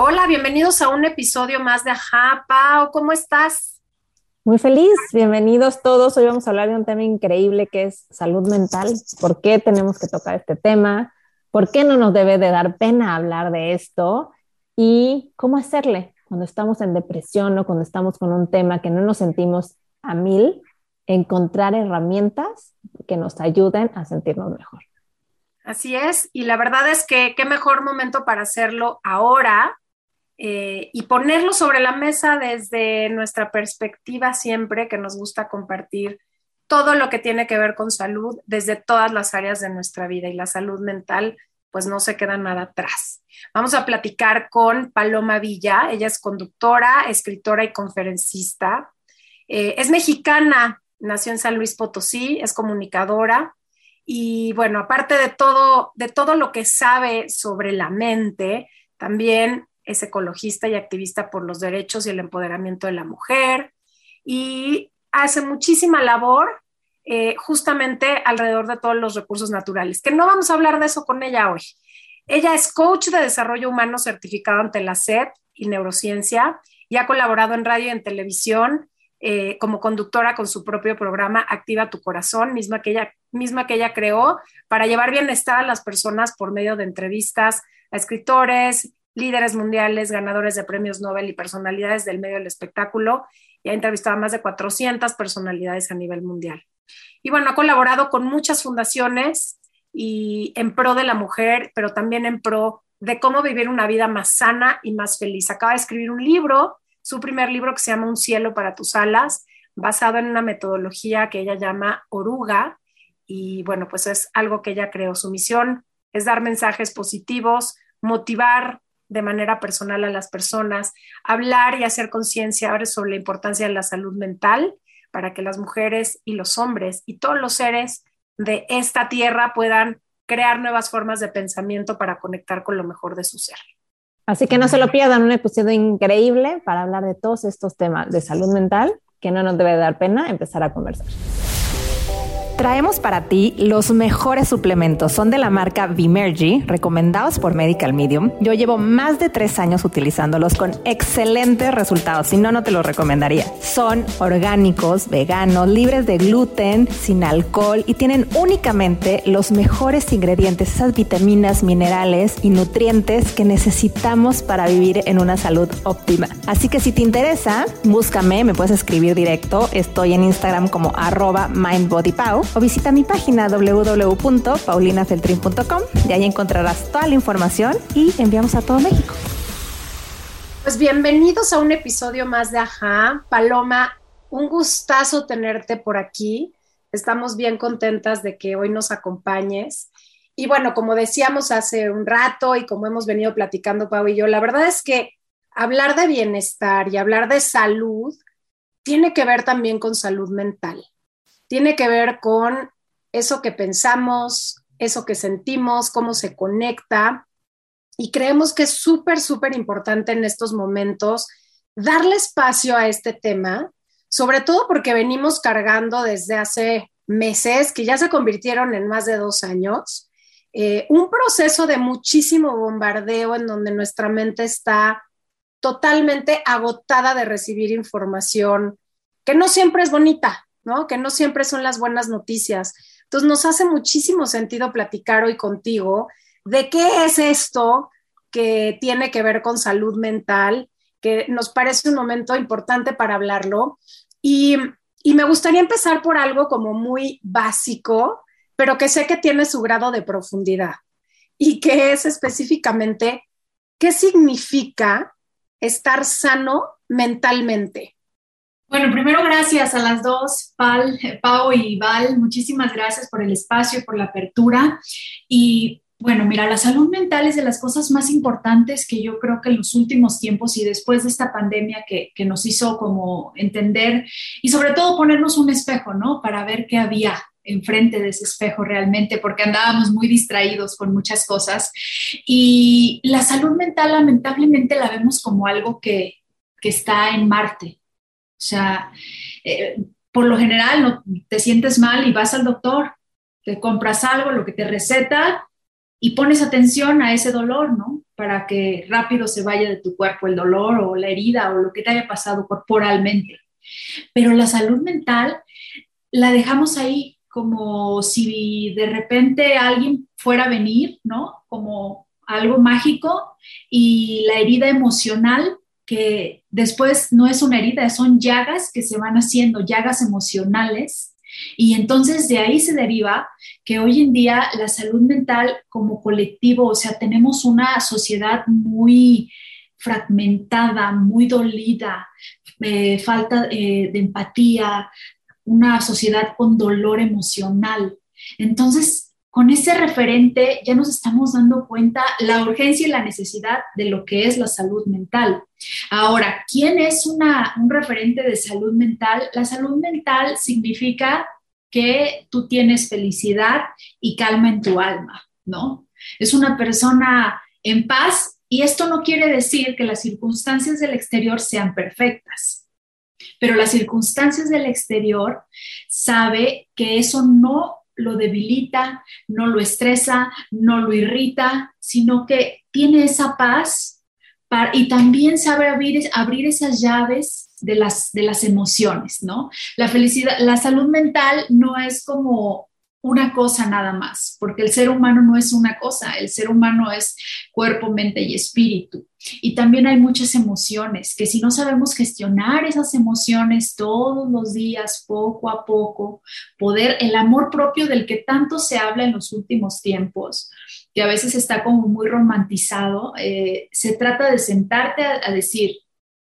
Hola, bienvenidos a un episodio más de Ajá. Pau, ¿cómo estás? Muy feliz, bienvenidos todos. Hoy vamos a hablar de un tema increíble que es salud mental. ¿Por qué tenemos que tocar este tema? ¿Por qué no nos debe de dar pena hablar de esto? ¿Y cómo hacerle cuando estamos en depresión o cuando estamos con un tema que no nos sentimos a mil? Encontrar herramientas que nos ayuden a sentirnos mejor. Así es, y la verdad es que qué mejor momento para hacerlo ahora eh, y ponerlo sobre la mesa desde nuestra perspectiva siempre, que nos gusta compartir todo lo que tiene que ver con salud desde todas las áreas de nuestra vida y la salud mental pues no se queda nada atrás. Vamos a platicar con Paloma Villa, ella es conductora, escritora y conferencista. Eh, es mexicana, nació en San Luis Potosí, es comunicadora y bueno, aparte de todo, de todo lo que sabe sobre la mente, también es ecologista y activista por los derechos y el empoderamiento de la mujer y hace muchísima labor eh, justamente alrededor de todos los recursos naturales, que no vamos a hablar de eso con ella hoy. Ella es coach de desarrollo humano certificado ante la SED y neurociencia y ha colaborado en radio y en televisión eh, como conductora con su propio programa Activa tu Corazón, misma que, ella, misma que ella creó para llevar bienestar a las personas por medio de entrevistas a escritores, líderes mundiales, ganadores de premios Nobel y personalidades del medio del espectáculo y ha entrevistado a más de 400 personalidades a nivel mundial. Y bueno, ha colaborado con muchas fundaciones y en pro de la mujer, pero también en pro de cómo vivir una vida más sana y más feliz. Acaba de escribir un libro, su primer libro que se llama Un cielo para tus alas, basado en una metodología que ella llama oruga. Y bueno, pues es algo que ella creó. Su misión es dar mensajes positivos, motivar de manera personal a las personas, hablar y hacer conciencia sobre la importancia de la salud mental para que las mujeres y los hombres y todos los seres de esta tierra puedan crear nuevas formas de pensamiento para conectar con lo mejor de su ser. Así que no se lo pierdan, un episodio increíble para hablar de todos estos temas de salud mental que no nos debe dar pena empezar a conversar. Traemos para ti los mejores suplementos. Son de la marca Vimergy, recomendados por Medical Medium. Yo llevo más de tres años utilizándolos con excelentes resultados. Si no, no te los recomendaría. Son orgánicos, veganos, libres de gluten, sin alcohol y tienen únicamente los mejores ingredientes, esas vitaminas, minerales y nutrientes que necesitamos para vivir en una salud óptima. Así que si te interesa, búscame, me puedes escribir directo. Estoy en Instagram como arroba mindbodypow o visita mi página www.paulinafeltrin.com. De ahí encontrarás toda la información y enviamos a todo México. Pues bienvenidos a un episodio más de Ajá. Paloma, un gustazo tenerte por aquí. Estamos bien contentas de que hoy nos acompañes. Y bueno, como decíamos hace un rato y como hemos venido platicando Pau y yo, la verdad es que hablar de bienestar y hablar de salud tiene que ver también con salud mental tiene que ver con eso que pensamos, eso que sentimos, cómo se conecta. Y creemos que es súper, súper importante en estos momentos darle espacio a este tema, sobre todo porque venimos cargando desde hace meses, que ya se convirtieron en más de dos años, eh, un proceso de muchísimo bombardeo en donde nuestra mente está totalmente agotada de recibir información que no siempre es bonita, que no siempre son las buenas noticias. Entonces nos hace muchísimo sentido platicar hoy contigo de qué es esto que tiene que ver con salud mental, que nos parece un momento importante para hablarlo. Y, y me gustaría empezar por algo como muy básico, pero que sé que tiene su grado de profundidad y que es específicamente qué significa estar sano mentalmente. Bueno, primero gracias a las dos, Pal, Pau y Val. Muchísimas gracias por el espacio, por la apertura. Y Bueno, mira, la salud mental es de las cosas más importantes que yo creo que en los últimos tiempos y después de esta pandemia que, que, nos hizo como entender y sobre todo ponernos un espejo, ¿no? Para ver qué había enfrente de ese espejo realmente, porque andábamos muy distraídos con muchas cosas. Y la salud mental lamentablemente la vemos como algo que, que está en Marte. O sea, eh, por lo general no, te sientes mal y vas al doctor, te compras algo, lo que te receta y pones atención a ese dolor, ¿no? Para que rápido se vaya de tu cuerpo el dolor o la herida o lo que te haya pasado corporalmente. Pero la salud mental la dejamos ahí como si de repente alguien fuera a venir, ¿no? Como algo mágico y la herida emocional que después no es una herida, son llagas que se van haciendo, llagas emocionales. Y entonces de ahí se deriva que hoy en día la salud mental como colectivo, o sea, tenemos una sociedad muy fragmentada, muy dolida, eh, falta eh, de empatía, una sociedad con dolor emocional. Entonces, con ese referente ya nos estamos dando cuenta la urgencia y la necesidad de lo que es la salud mental. Ahora, ¿quién es una, un referente de salud mental? La salud mental significa que tú tienes felicidad y calma en tu alma, ¿no? Es una persona en paz y esto no quiere decir que las circunstancias del exterior sean perfectas, pero las circunstancias del exterior sabe que eso no lo debilita, no lo estresa, no lo irrita, sino que tiene esa paz y también sabe abrir, abrir esas llaves de las, de las emociones, ¿no? La felicidad, la salud mental no es como una cosa nada más, porque el ser humano no es una cosa, el ser humano es cuerpo, mente y espíritu. Y también hay muchas emociones, que si no sabemos gestionar esas emociones todos los días, poco a poco, poder, el amor propio del que tanto se habla en los últimos tiempos, que a veces está como muy romantizado, eh, se trata de sentarte a, a decir,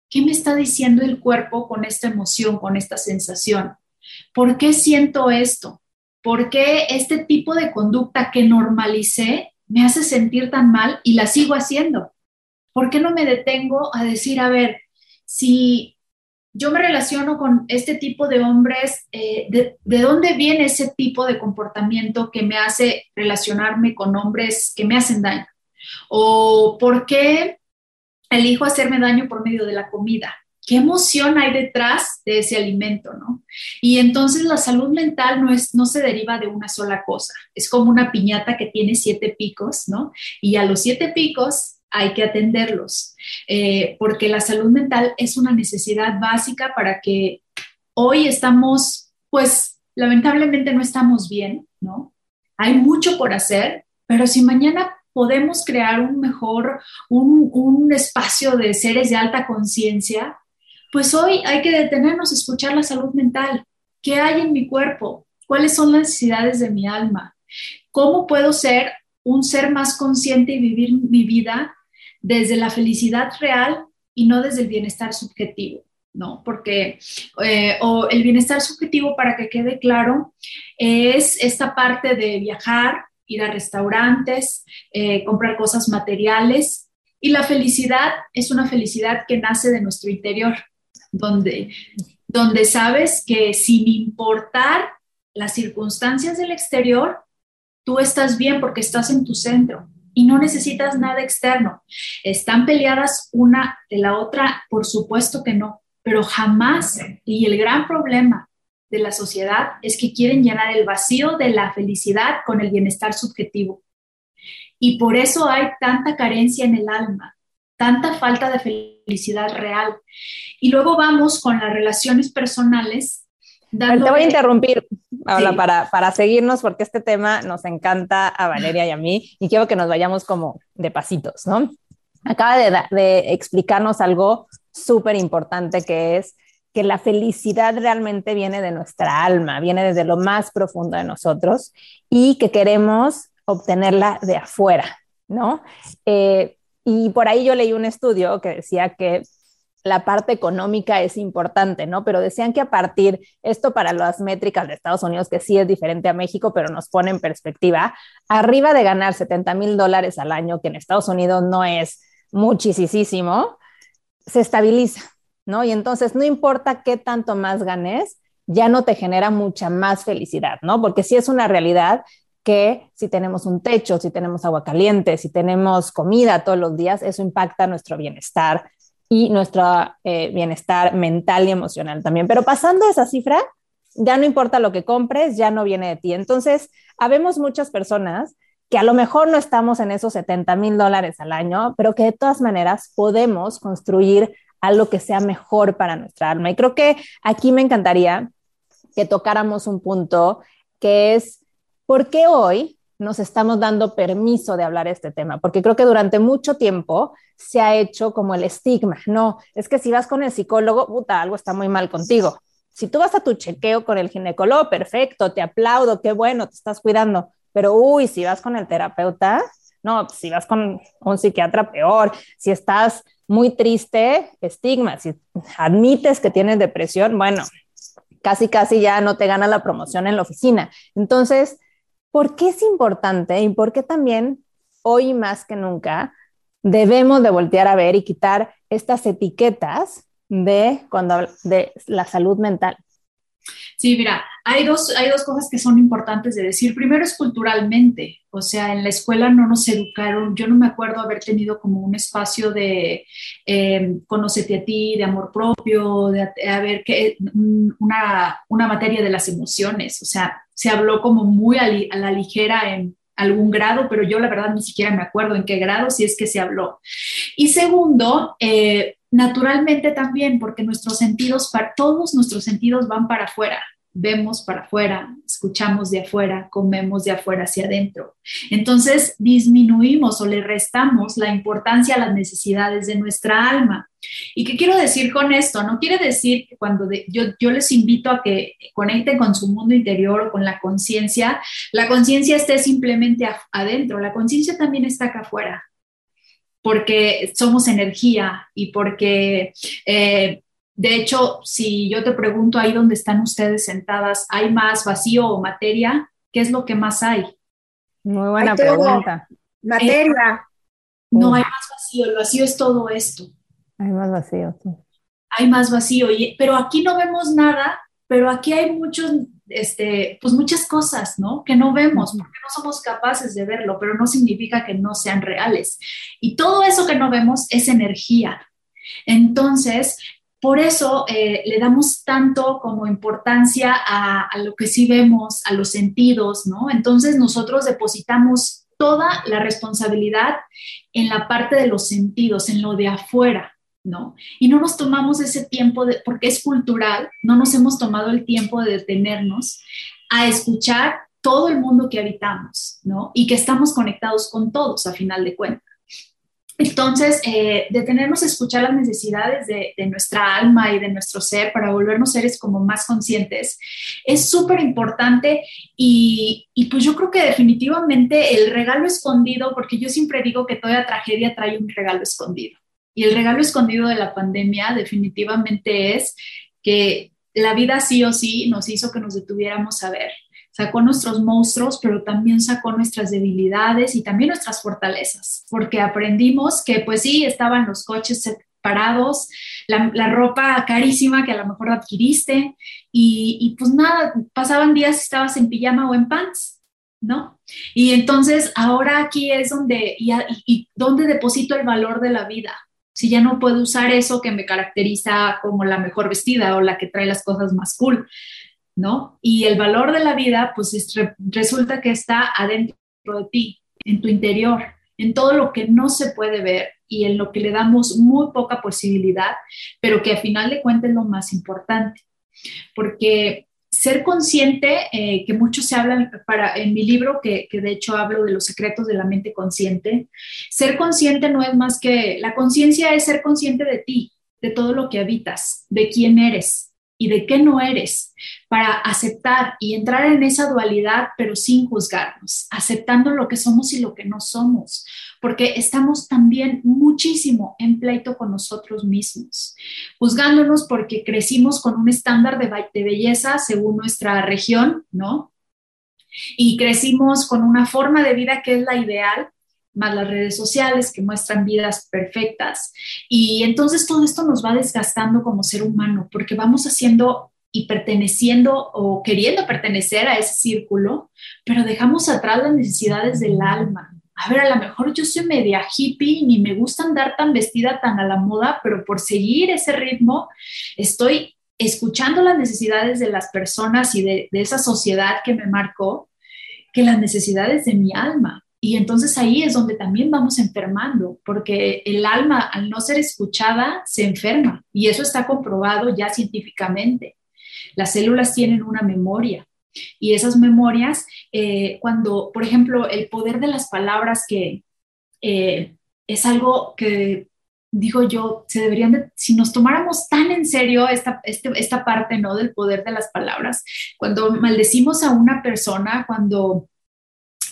¿qué me está diciendo el cuerpo con esta emoción, con esta sensación? ¿Por qué siento esto? ¿Por qué este tipo de conducta que normalicé me hace sentir tan mal y la sigo haciendo? ¿Por qué no me detengo a decir, a ver, si yo me relaciono con este tipo de hombres, eh, de, ¿de dónde viene ese tipo de comportamiento que me hace relacionarme con hombres que me hacen daño? ¿O por qué elijo hacerme daño por medio de la comida? qué emoción hay detrás de ese alimento, ¿no? Y entonces la salud mental no, es, no se deriva de una sola cosa, es como una piñata que tiene siete picos, ¿no? Y a los siete picos hay que atenderlos, eh, porque la salud mental es una necesidad básica para que hoy estamos, pues lamentablemente no estamos bien, ¿no? Hay mucho por hacer, pero si mañana podemos crear un mejor, un, un espacio de seres de alta conciencia, pues hoy hay que detenernos a escuchar la salud mental. ¿Qué hay en mi cuerpo? ¿Cuáles son las necesidades de mi alma? ¿Cómo puedo ser un ser más consciente y vivir mi vida desde la felicidad real y no desde el bienestar subjetivo? ¿no? Porque, eh, o el bienestar subjetivo, para que quede claro, es esta parte de viajar, ir a restaurantes, eh, comprar cosas materiales, y la felicidad es una felicidad que nace de nuestro interior, donde, donde sabes que sin importar las circunstancias del exterior, tú estás bien porque estás en tu centro y no necesitas nada externo. ¿Están peleadas una de la otra? Por supuesto que no, pero jamás. Y el gran problema de la sociedad es que quieren llenar el vacío de la felicidad con el bienestar subjetivo. Y por eso hay tanta carencia en el alma, tanta falta de felicidad real. Y luego vamos con las relaciones personales. Te voy a interrumpir, Paula, para, para seguirnos, porque este tema nos encanta a Valeria y a mí, y quiero que nos vayamos como de pasitos, ¿no? Acaba de, de explicarnos algo súper importante que es que la felicidad realmente viene de nuestra alma, viene desde lo más profundo de nosotros y que queremos obtenerla de afuera, ¿no? Eh, y por ahí yo leí un estudio que decía que la parte económica es importante, ¿no? Pero decían que a partir, esto para las métricas de Estados Unidos, que sí es diferente a México, pero nos pone en perspectiva, arriba de ganar 70 mil dólares al año, que en Estados Unidos no es muchísimo, se estabiliza, ¿no? Y entonces no importa qué tanto más ganes, ya no te genera mucha más felicidad, ¿no? Porque sí es una realidad que si tenemos un techo, si tenemos agua caliente, si tenemos comida todos los días, eso impacta nuestro bienestar y nuestro eh, bienestar mental y emocional también. Pero pasando esa cifra, ya no importa lo que compres, ya no viene de ti. Entonces, habemos muchas personas que a lo mejor no estamos en esos 70 mil dólares al año, pero que de todas maneras podemos construir algo que sea mejor para nuestra alma. Y creo que aquí me encantaría que tocáramos un punto que es, ¿por qué hoy nos estamos dando permiso de hablar este tema, porque creo que durante mucho tiempo se ha hecho como el estigma, no, es que si vas con el psicólogo, puta, algo está muy mal contigo. Si tú vas a tu chequeo con el ginecólogo, perfecto, te aplaudo, qué bueno, te estás cuidando, pero uy, si vas con el terapeuta, no, si vas con un psiquiatra, peor, si estás muy triste, estigma, si admites que tienes depresión, bueno, casi, casi ya no te gana la promoción en la oficina. Entonces, ¿Por qué es importante y por qué también hoy más que nunca debemos de voltear a ver y quitar estas etiquetas de cuando de la salud mental? Sí, mira, hay dos, hay dos cosas que son importantes de decir. Primero es culturalmente, o sea, en la escuela no nos educaron, yo no me acuerdo haber tenido como un espacio de eh, conócete a ti, de amor propio, de a, ver qué, una, una materia de las emociones, o sea, se habló como muy a, la ligera en algún grado, pero yo la verdad ni siquiera me acuerdo en qué grado, si es que se habló. Y segundo, eh, naturalmente también, porque nuestros sentidos, todos nuestros sentidos van para afuera vemos para afuera, escuchamos de afuera, comemos de afuera hacia adentro. Entonces disminuimos o le restamos la importancia a las necesidades de nuestra alma. ¿Y qué quiero decir con esto? No quiere decir que cuando yo, yo les invito a que conecten con su mundo interior o con la conciencia, la conciencia esté simplemente adentro, la conciencia también está acá afuera porque somos energía y porque eh, de hecho, si yo te pregunto ahí donde están ustedes sentadas, ¿hay más vacío o materia? ¿Qué es lo que más hay? Muy buena pregunta. Materia. no hay más vacío, el vacío es todo esto. Hay más vacío, sí. Hay más vacío, pero aquí no vemos nada, pero aquí hay muchos, este, pues muchas cosas, ¿no? Que no vemos, porque no somos capaces de verlo, pero no significa que no sean reales. Y todo eso que no vemos es energía. Entonces, por eso eh, le damos tanto como importancia a, lo que sí vemos, a los sentidos, ¿no? Entonces nosotros depositamos toda la responsabilidad en la parte de los sentidos, en lo de afuera, ¿no? Y no nos tomamos ese tiempo, de, porque es cultural, no nos hemos tomado el tiempo de detenernos a escuchar todo el mundo que habitamos, ¿no? Y que estamos conectados con todos a final de cuentas. Entonces, eh, detenernos a escuchar las necesidades de, nuestra alma y de nuestro ser para volvernos seres como más conscientes es súper importante y, y, pues yo creo que definitivamente el regalo escondido, porque yo siempre digo que toda tragedia trae un regalo escondido y el regalo escondido de la pandemia definitivamente es que la vida sí o sí nos hizo que nos detuviéramos a ver sacó nuestros monstruos, pero también sacó nuestras debilidades y también nuestras fortalezas, porque aprendimos que pues sí, estaban los coches separados, la, ropa carísima que a lo mejor adquiriste y, pues nada, pasaban días y estabas en pijama o en pants, ¿no? Y entonces ahora aquí es donde, y, y donde deposito el valor de la vida, si ya no puedo usar eso que me caracteriza como la mejor vestida o la que trae las cosas más cool, ¿no? Y el valor de la vida, pues resulta que está adentro de ti, en tu interior, en todo lo que no se puede ver y en lo que le damos muy poca posibilidad, pero que a final de cuentas es lo más importante. Porque ser consciente, eh, que mucho se habla para, en mi libro, que, que, de hecho hablo de los secretos de la mente consciente, ser consciente no es más que, la conciencia es ser consciente de ti, de todo lo que habitas, de quién eres, y de qué no eres, para aceptar y entrar en esa dualidad, pero sin juzgarnos, aceptando lo que somos y lo que no somos, porque estamos también muchísimo en pleito con nosotros mismos, juzgándonos porque crecimos con un estándar de, belleza según nuestra región, ¿no? Y crecimos con una forma de vida que es la ideal, más las redes sociales que muestran vidas perfectas. Y entonces todo esto nos va desgastando como ser humano porque vamos haciendo y perteneciendo o queriendo pertenecer a ese círculo, pero dejamos atrás las necesidades del alma. A ver, a lo mejor yo soy media hippie, ni me gusta andar tan vestida tan a la moda, pero por seguir ese ritmo estoy escuchando las necesidades de las personas y de, de esa sociedad que me marcó, que las necesidades de mi alma. Y entonces ahí es donde también vamos enfermando, porque el alma al no ser escuchada se enferma y eso está comprobado ya científicamente. Las células tienen una memoria y esas memorias, eh, cuando, por ejemplo, el poder de las palabras que eh, es algo que digo yo, se deberían de, si nos tomáramos tan en serio esta, este, esta parte, ¿no? Del poder de las palabras, cuando maldecimos a una persona, cuando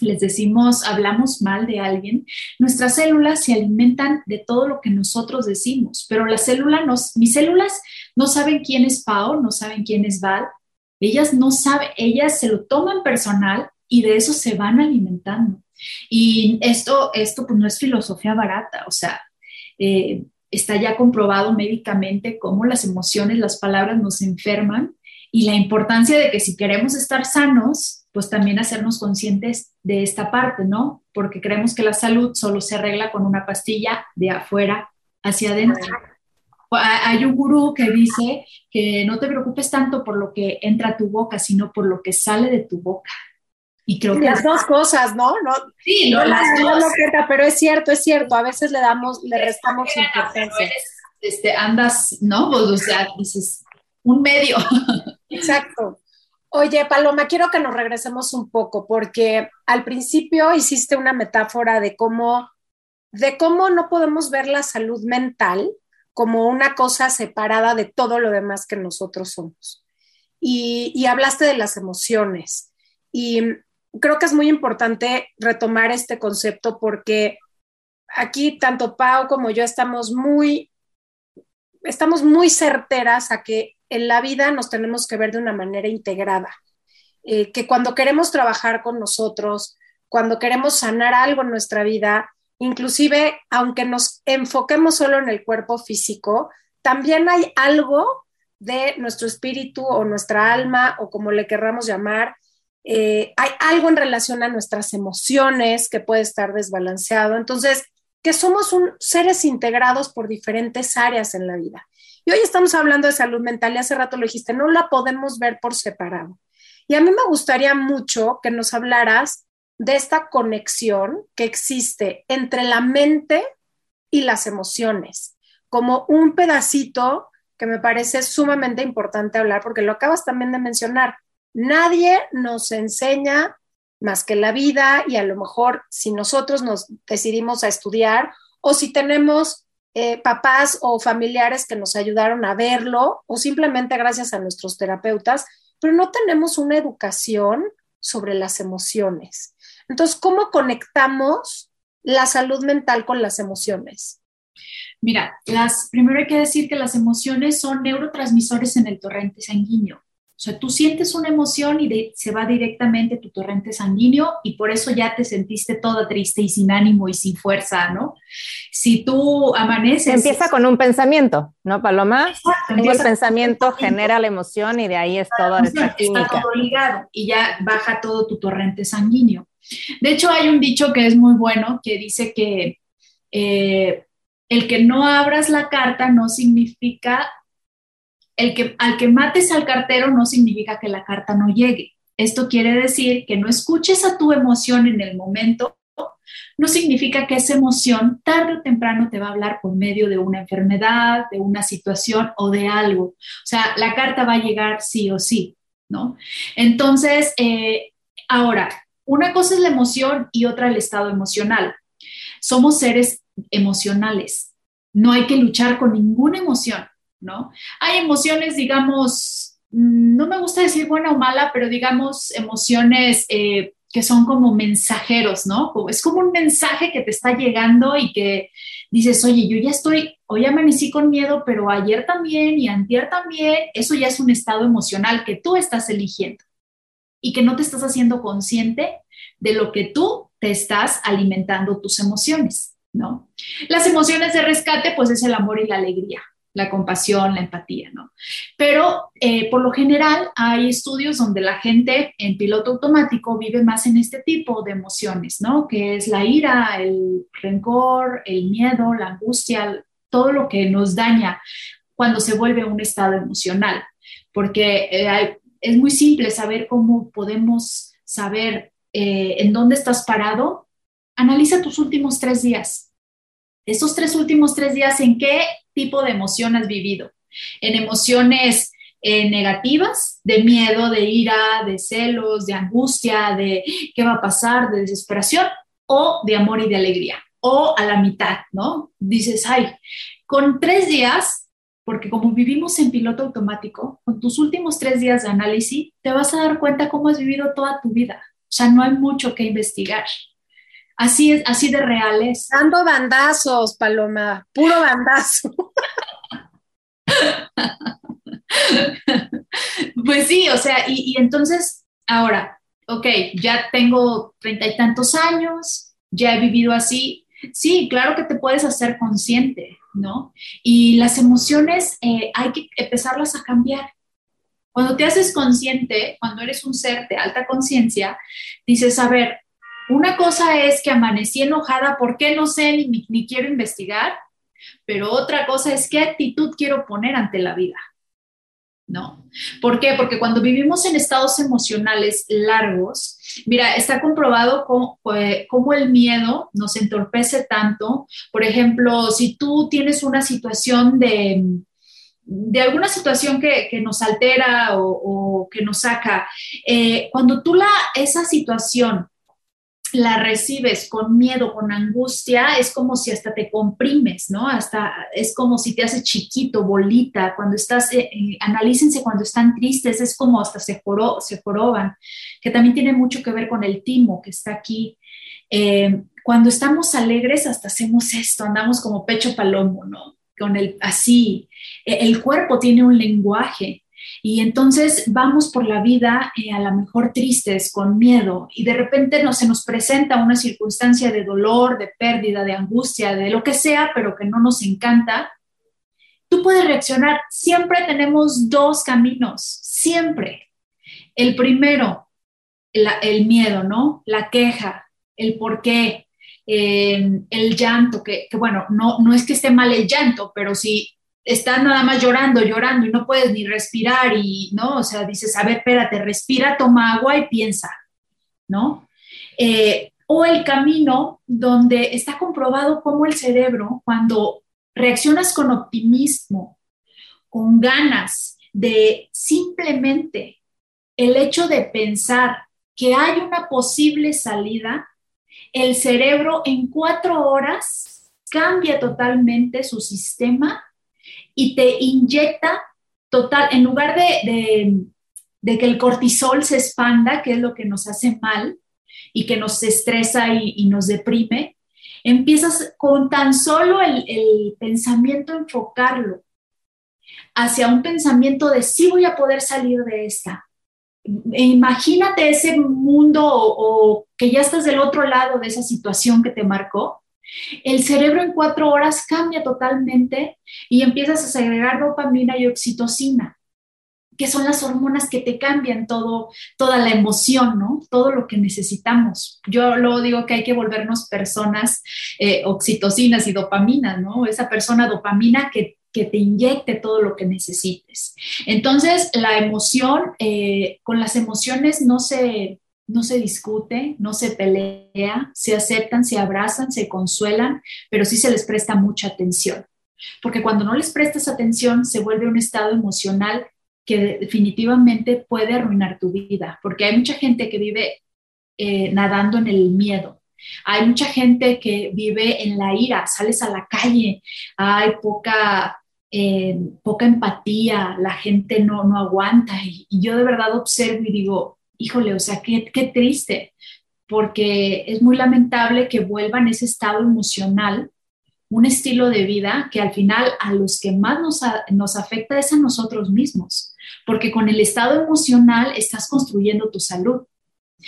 les decimos, hablamos mal de alguien, nuestras células se alimentan de todo lo que nosotros decimos, pero la célula nos, mis células no saben quién es Pau, no saben quién es Val, ellas no saben, ellas se lo toman personal y de eso se van alimentando. Y esto, esto pues no es filosofía barata, o sea, eh, está ya comprobado médicamente cómo las emociones, las palabras nos enferman y la importancia de que si queremos estar sanos, pues también hacernos conscientes de esta parte, ¿no? Porque creemos que la salud solo se arregla con una pastilla de afuera hacia adentro. Hay un gurú que dice que no te preocupes tanto por lo que entra a tu boca, sino por lo que sale de tu boca. Y creo que las dos cosas, ¿no? no sí, no, las dos. pero es cierto, es cierto. A veces le damos, le restamos importancia. este, andas, ¿no? Pues, o sea, dices, un medio. Exacto. Oye, Paloma, quiero que nos regresemos un poco porque al principio hiciste una metáfora de cómo, de cómo no podemos ver la salud mental como una cosa separada de todo lo demás que nosotros somos. Y, hablaste de las emociones. Y creo que es muy importante retomar este concepto porque aquí tanto Pau como yo estamos muy, estamos muy certeras a que en la vida nos tenemos que ver de una manera integrada, eh, que cuando queremos trabajar con nosotros, cuando queremos sanar algo en nuestra vida, inclusive aunque nos enfoquemos solo en el cuerpo físico, también hay algo de nuestro espíritu o nuestra alma o como le querramos llamar, eh, hay algo en relación a nuestras emociones que puede estar desbalanceado. Entonces, que somos un, seres integrados por diferentes áreas en la vida. Y hoy estamos hablando de salud mental y hace rato lo dijiste, no la podemos ver por separado. Y a mí me gustaría mucho que nos hablaras de esta conexión que existe entre la mente y las emociones, como un pedacito que me parece sumamente importante hablar, porque lo acabas también de mencionar. Nadie nos enseña más que la vida y a lo mejor si nosotros nos decidimos a estudiar o si tenemos eh, papás o familiares que nos ayudaron a verlo o simplemente gracias a nuestros terapeutas, pero no tenemos una educación sobre las emociones. Entonces, ¿cómo conectamos la salud mental con las emociones? Mira, las, primero hay que decir que las emociones son neurotransmisores en el torrente sanguíneo. O sea, tú sientes una emoción y se va directamente a tu torrente sanguíneo y por eso ya te sentiste toda triste y sin ánimo y sin fuerza, ¿no? Si tú amaneces... Empieza con un pensamiento, ¿no, Paloma? Exacto, el pensamiento genera la emoción y de ahí es toda esta química. Está todo ligado y ya baja todo tu torrente sanguíneo. De hecho, hay un dicho que es muy bueno que dice que eh, el que no abras la carta no significa el que, al que mates al cartero no significa que la carta no llegue. Esto quiere decir que no escuches a tu emoción en el momento, no significa que esa emoción tarde o temprano te va a hablar por medio de una enfermedad, de una situación o de algo. O sea, la carta va a llegar sí o sí, ¿no? Entonces, eh, ahora, una cosa es la emoción y otra el estado emocional. Somos seres emocionales. No hay que luchar con ninguna emoción. ¿No? Hay emociones, digamos, mm, no me gusta decir buena o mala, pero digamos emociones eh, que son como mensajeros, ¿no? Es como un mensaje que te está llegando y que dices, oye, yo ya estoy, hoy amanecí con miedo, pero ayer también y antier también, eso ya es un estado emocional que tú estás eligiendo y que no te estás haciendo consciente de lo que tú te estás alimentando tus emociones, ¿no? Las emociones de rescate, pues es el amor y la alegría, la compasión, la empatía, ¿no? Pero eh, por lo general hay estudios donde la gente en piloto automático vive más en este tipo de emociones, ¿no? Que es la ira, el rencor, el miedo, la angustia, todo lo que nos daña cuando se vuelve un estado emocional, porque eh, es muy simple saber cómo podemos saber eh, en dónde estás parado. Analiza tus últimos tres días. Estos tres últimos tres días, ¿en qué tipo de emoción has vivido? ¿En emociones eh, negativas, de miedo, de ira, de celos, de angustia, de qué va a pasar, de desesperación, o de amor y de alegría? O a la mitad, ¿no? Dices, ay, con tres días porque como vivimos en piloto automático, con tus últimos tres días de análisis, te vas a dar cuenta cómo has vivido toda tu vida. O sea, no hay mucho que investigar. Así es, así de reales. Dando bandazos, Paloma, puro bandazo. pues sí, o sea, y, y entonces, ahora, ok, ya tengo treinta y tantos años, ya he vivido así. Sí, claro que te puedes hacer consciente, ¿no? Y las emociones eh, hay que empezarlas a cambiar. Cuando te haces consciente, cuando eres un ser de alta conciencia, dices, a ver, una cosa es que amanecí enojada, ¿por qué no sé ni, quiero investigar? Pero otra cosa es qué actitud quiero poner ante la vida. ¿no? ¿Por qué? Porque cuando vivimos en estados emocionales largos, mira, está comprobado cómo, el miedo nos entorpece tanto. Por ejemplo, si tú tienes una situación de, de alguna situación que, nos altera o, que nos saca, eh, cuando tú la, esa situación la recibes con miedo, con angustia, es como si hasta te comprimes, ¿no? Hasta es como si te hace chiquito, bolita. Cuando estás, eh, eh, analícense cuando están tristes, es como hasta se, se joroban, que también tiene mucho que ver con el timo que está aquí. Eh, cuando estamos alegres, hasta hacemos esto, andamos como pecho palomo, ¿no? Con el así. E, el cuerpo tiene un lenguaje y entonces vamos por la vida eh, a lo mejor tristes, con miedo, y de repente no, se nos presenta una circunstancia de dolor, de pérdida, de angustia, de lo que sea, pero que no nos encanta. Tú puedes reaccionar. Siempre tenemos dos caminos, siempre. El primero, el miedo, ¿no? La queja, el por qué, eh, el llanto, que, que, bueno, no, no es que esté mal el llanto, pero si estás nada más llorando, llorando y no puedes ni respirar y, ¿no? O sea, dices, a ver, espérate, respira, toma agua y piensa, ¿no? Eh, o el camino donde está comprobado cómo el cerebro, cuando reaccionas con optimismo, con ganas de simplemente el hecho de pensar que hay una posible salida, el cerebro en cuatro horas cambia totalmente su sistema y te inyecta total, en lugar de, que el cortisol se expanda, que es lo que nos hace mal y que nos estresa y, nos deprime, empiezas con tan solo el, pensamiento enfocarlo hacia un pensamiento de sí voy a poder salir de esta. Imagínate ese mundo o que ya estás del otro lado de esa situación que te marcó el cerebro en cuatro horas cambia totalmente y empiezas a segregar dopamina y oxitocina, que son las hormonas que te cambian todo, toda la emoción, ¿no? Todo lo que necesitamos. Yo luego digo que hay que volvernos personas eh, oxitocinas y dopamina, ¿no? Esa persona dopamina que que te inyecte todo lo que necesites. Entonces, la emoción, eh, con las emociones no se, no se discute, no se pelea, se aceptan, se abrazan, se consuelan, pero sí se les presta mucha atención. Porque cuando no les prestas atención, se vuelve un estado emocional que definitivamente puede arruinar tu vida, porque hay mucha gente que vive eh, nadando en el miedo. Hay mucha gente que vive en la ira, sales a la calle, hay poca eh, poca empatía, la gente no, no aguanta y, yo de verdad observo y digo, híjole, o sea, qué, qué triste, porque es muy lamentable que vuelvan ese estado emocional un estilo de vida que al final a los que más nos, nos afecta es a nosotros mismos, porque con el estado emocional estás construyendo tu salud.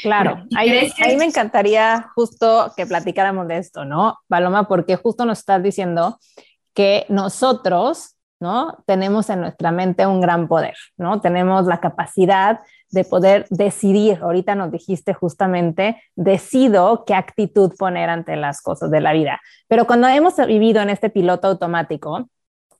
Claro, ahí, ahí, me encantaría justo que platicáramos de esto, ¿no, Paloma? Porque justo nos estás diciendo que nosotros, ¿no? Tenemos en nuestra mente un gran poder, ¿no? Tenemos la capacidad de poder decidir. Ahorita nos dijiste justamente, decido qué actitud poner ante las cosas de la vida. Pero cuando hemos vivido en este piloto automático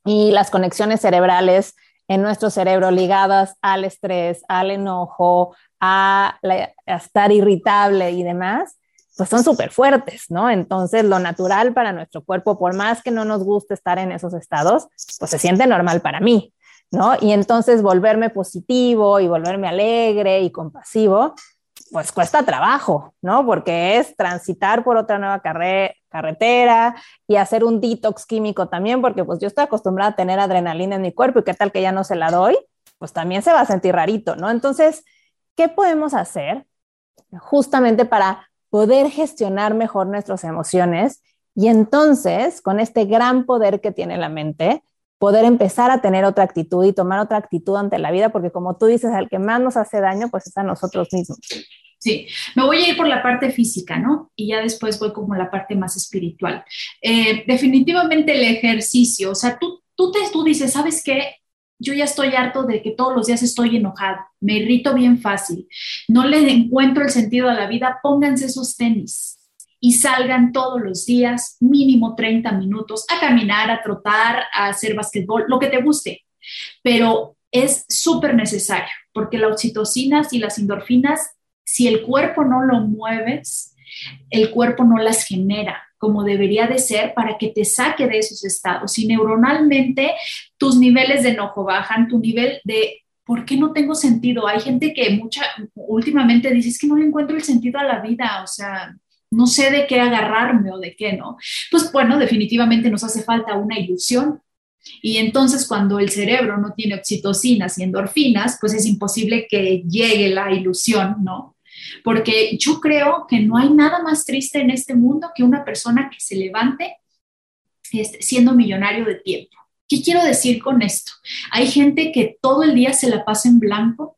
y las conexiones cerebrales en nuestro cerebro ligadas al estrés, al enojo, a, estar irritable y demás, pues son súper fuertes, ¿no? Entonces, lo natural para nuestro cuerpo, por más que no nos guste estar en esos estados, pues se siente normal para mí, ¿no? Y entonces volverme positivo y volverme alegre y compasivo, pues cuesta trabajo, ¿no? Porque es transitar por otra nueva carretera y hacer un detox químico también, porque pues yo estoy acostumbrada a tener adrenalina en mi cuerpo y qué tal que ya no se la doy, pues también se va a sentir rarito, ¿no? Entonces, ¿qué podemos hacer justamente para poder gestionar mejor nuestras emociones y entonces, con este gran poder que tiene la mente, poder empezar a tener otra actitud y tomar otra actitud ante la vida, porque como tú dices, al que más nos hace daño, pues es a nosotros mismos. Sí, me voy a ir por la parte física, ¿no? Y ya después voy como la parte más espiritual. Eh, definitivamente el ejercicio, o sea, tú, tú, te, tú dices, ¿sabes qué? yo ya estoy harto de que todos los días estoy enojado, me irrito bien fácil, no le encuentro el sentido a la vida, pónganse esos tenis y salgan todos los días, mínimo 30 minutos, a caminar, a trotar, a hacer basquetbol, lo que te guste. Pero es súper necesario porque la oxitocina y las endorfinas, si el cuerpo no lo mueves, el cuerpo no las genera como debería de ser para que te saque de esos estados. Y neuronalmente tus niveles de enojo bajan, tu nivel de ¿por qué no tengo sentido? Hay gente que mucha, últimamente dice, es que no le encuentro el sentido a la vida, o sea, no sé de qué agarrarme o de qué no. Pues bueno, definitivamente nos hace falta una ilusión. Y entonces cuando el cerebro no tiene oxitocinas y endorfinas, pues es imposible que llegue la ilusión, ¿no? porque yo creo que no hay nada más triste en este mundo que una persona que se levante este, siendo millonario de tiempo. ¿Qué quiero decir con esto? Hay gente que todo el día se la pasa en blanco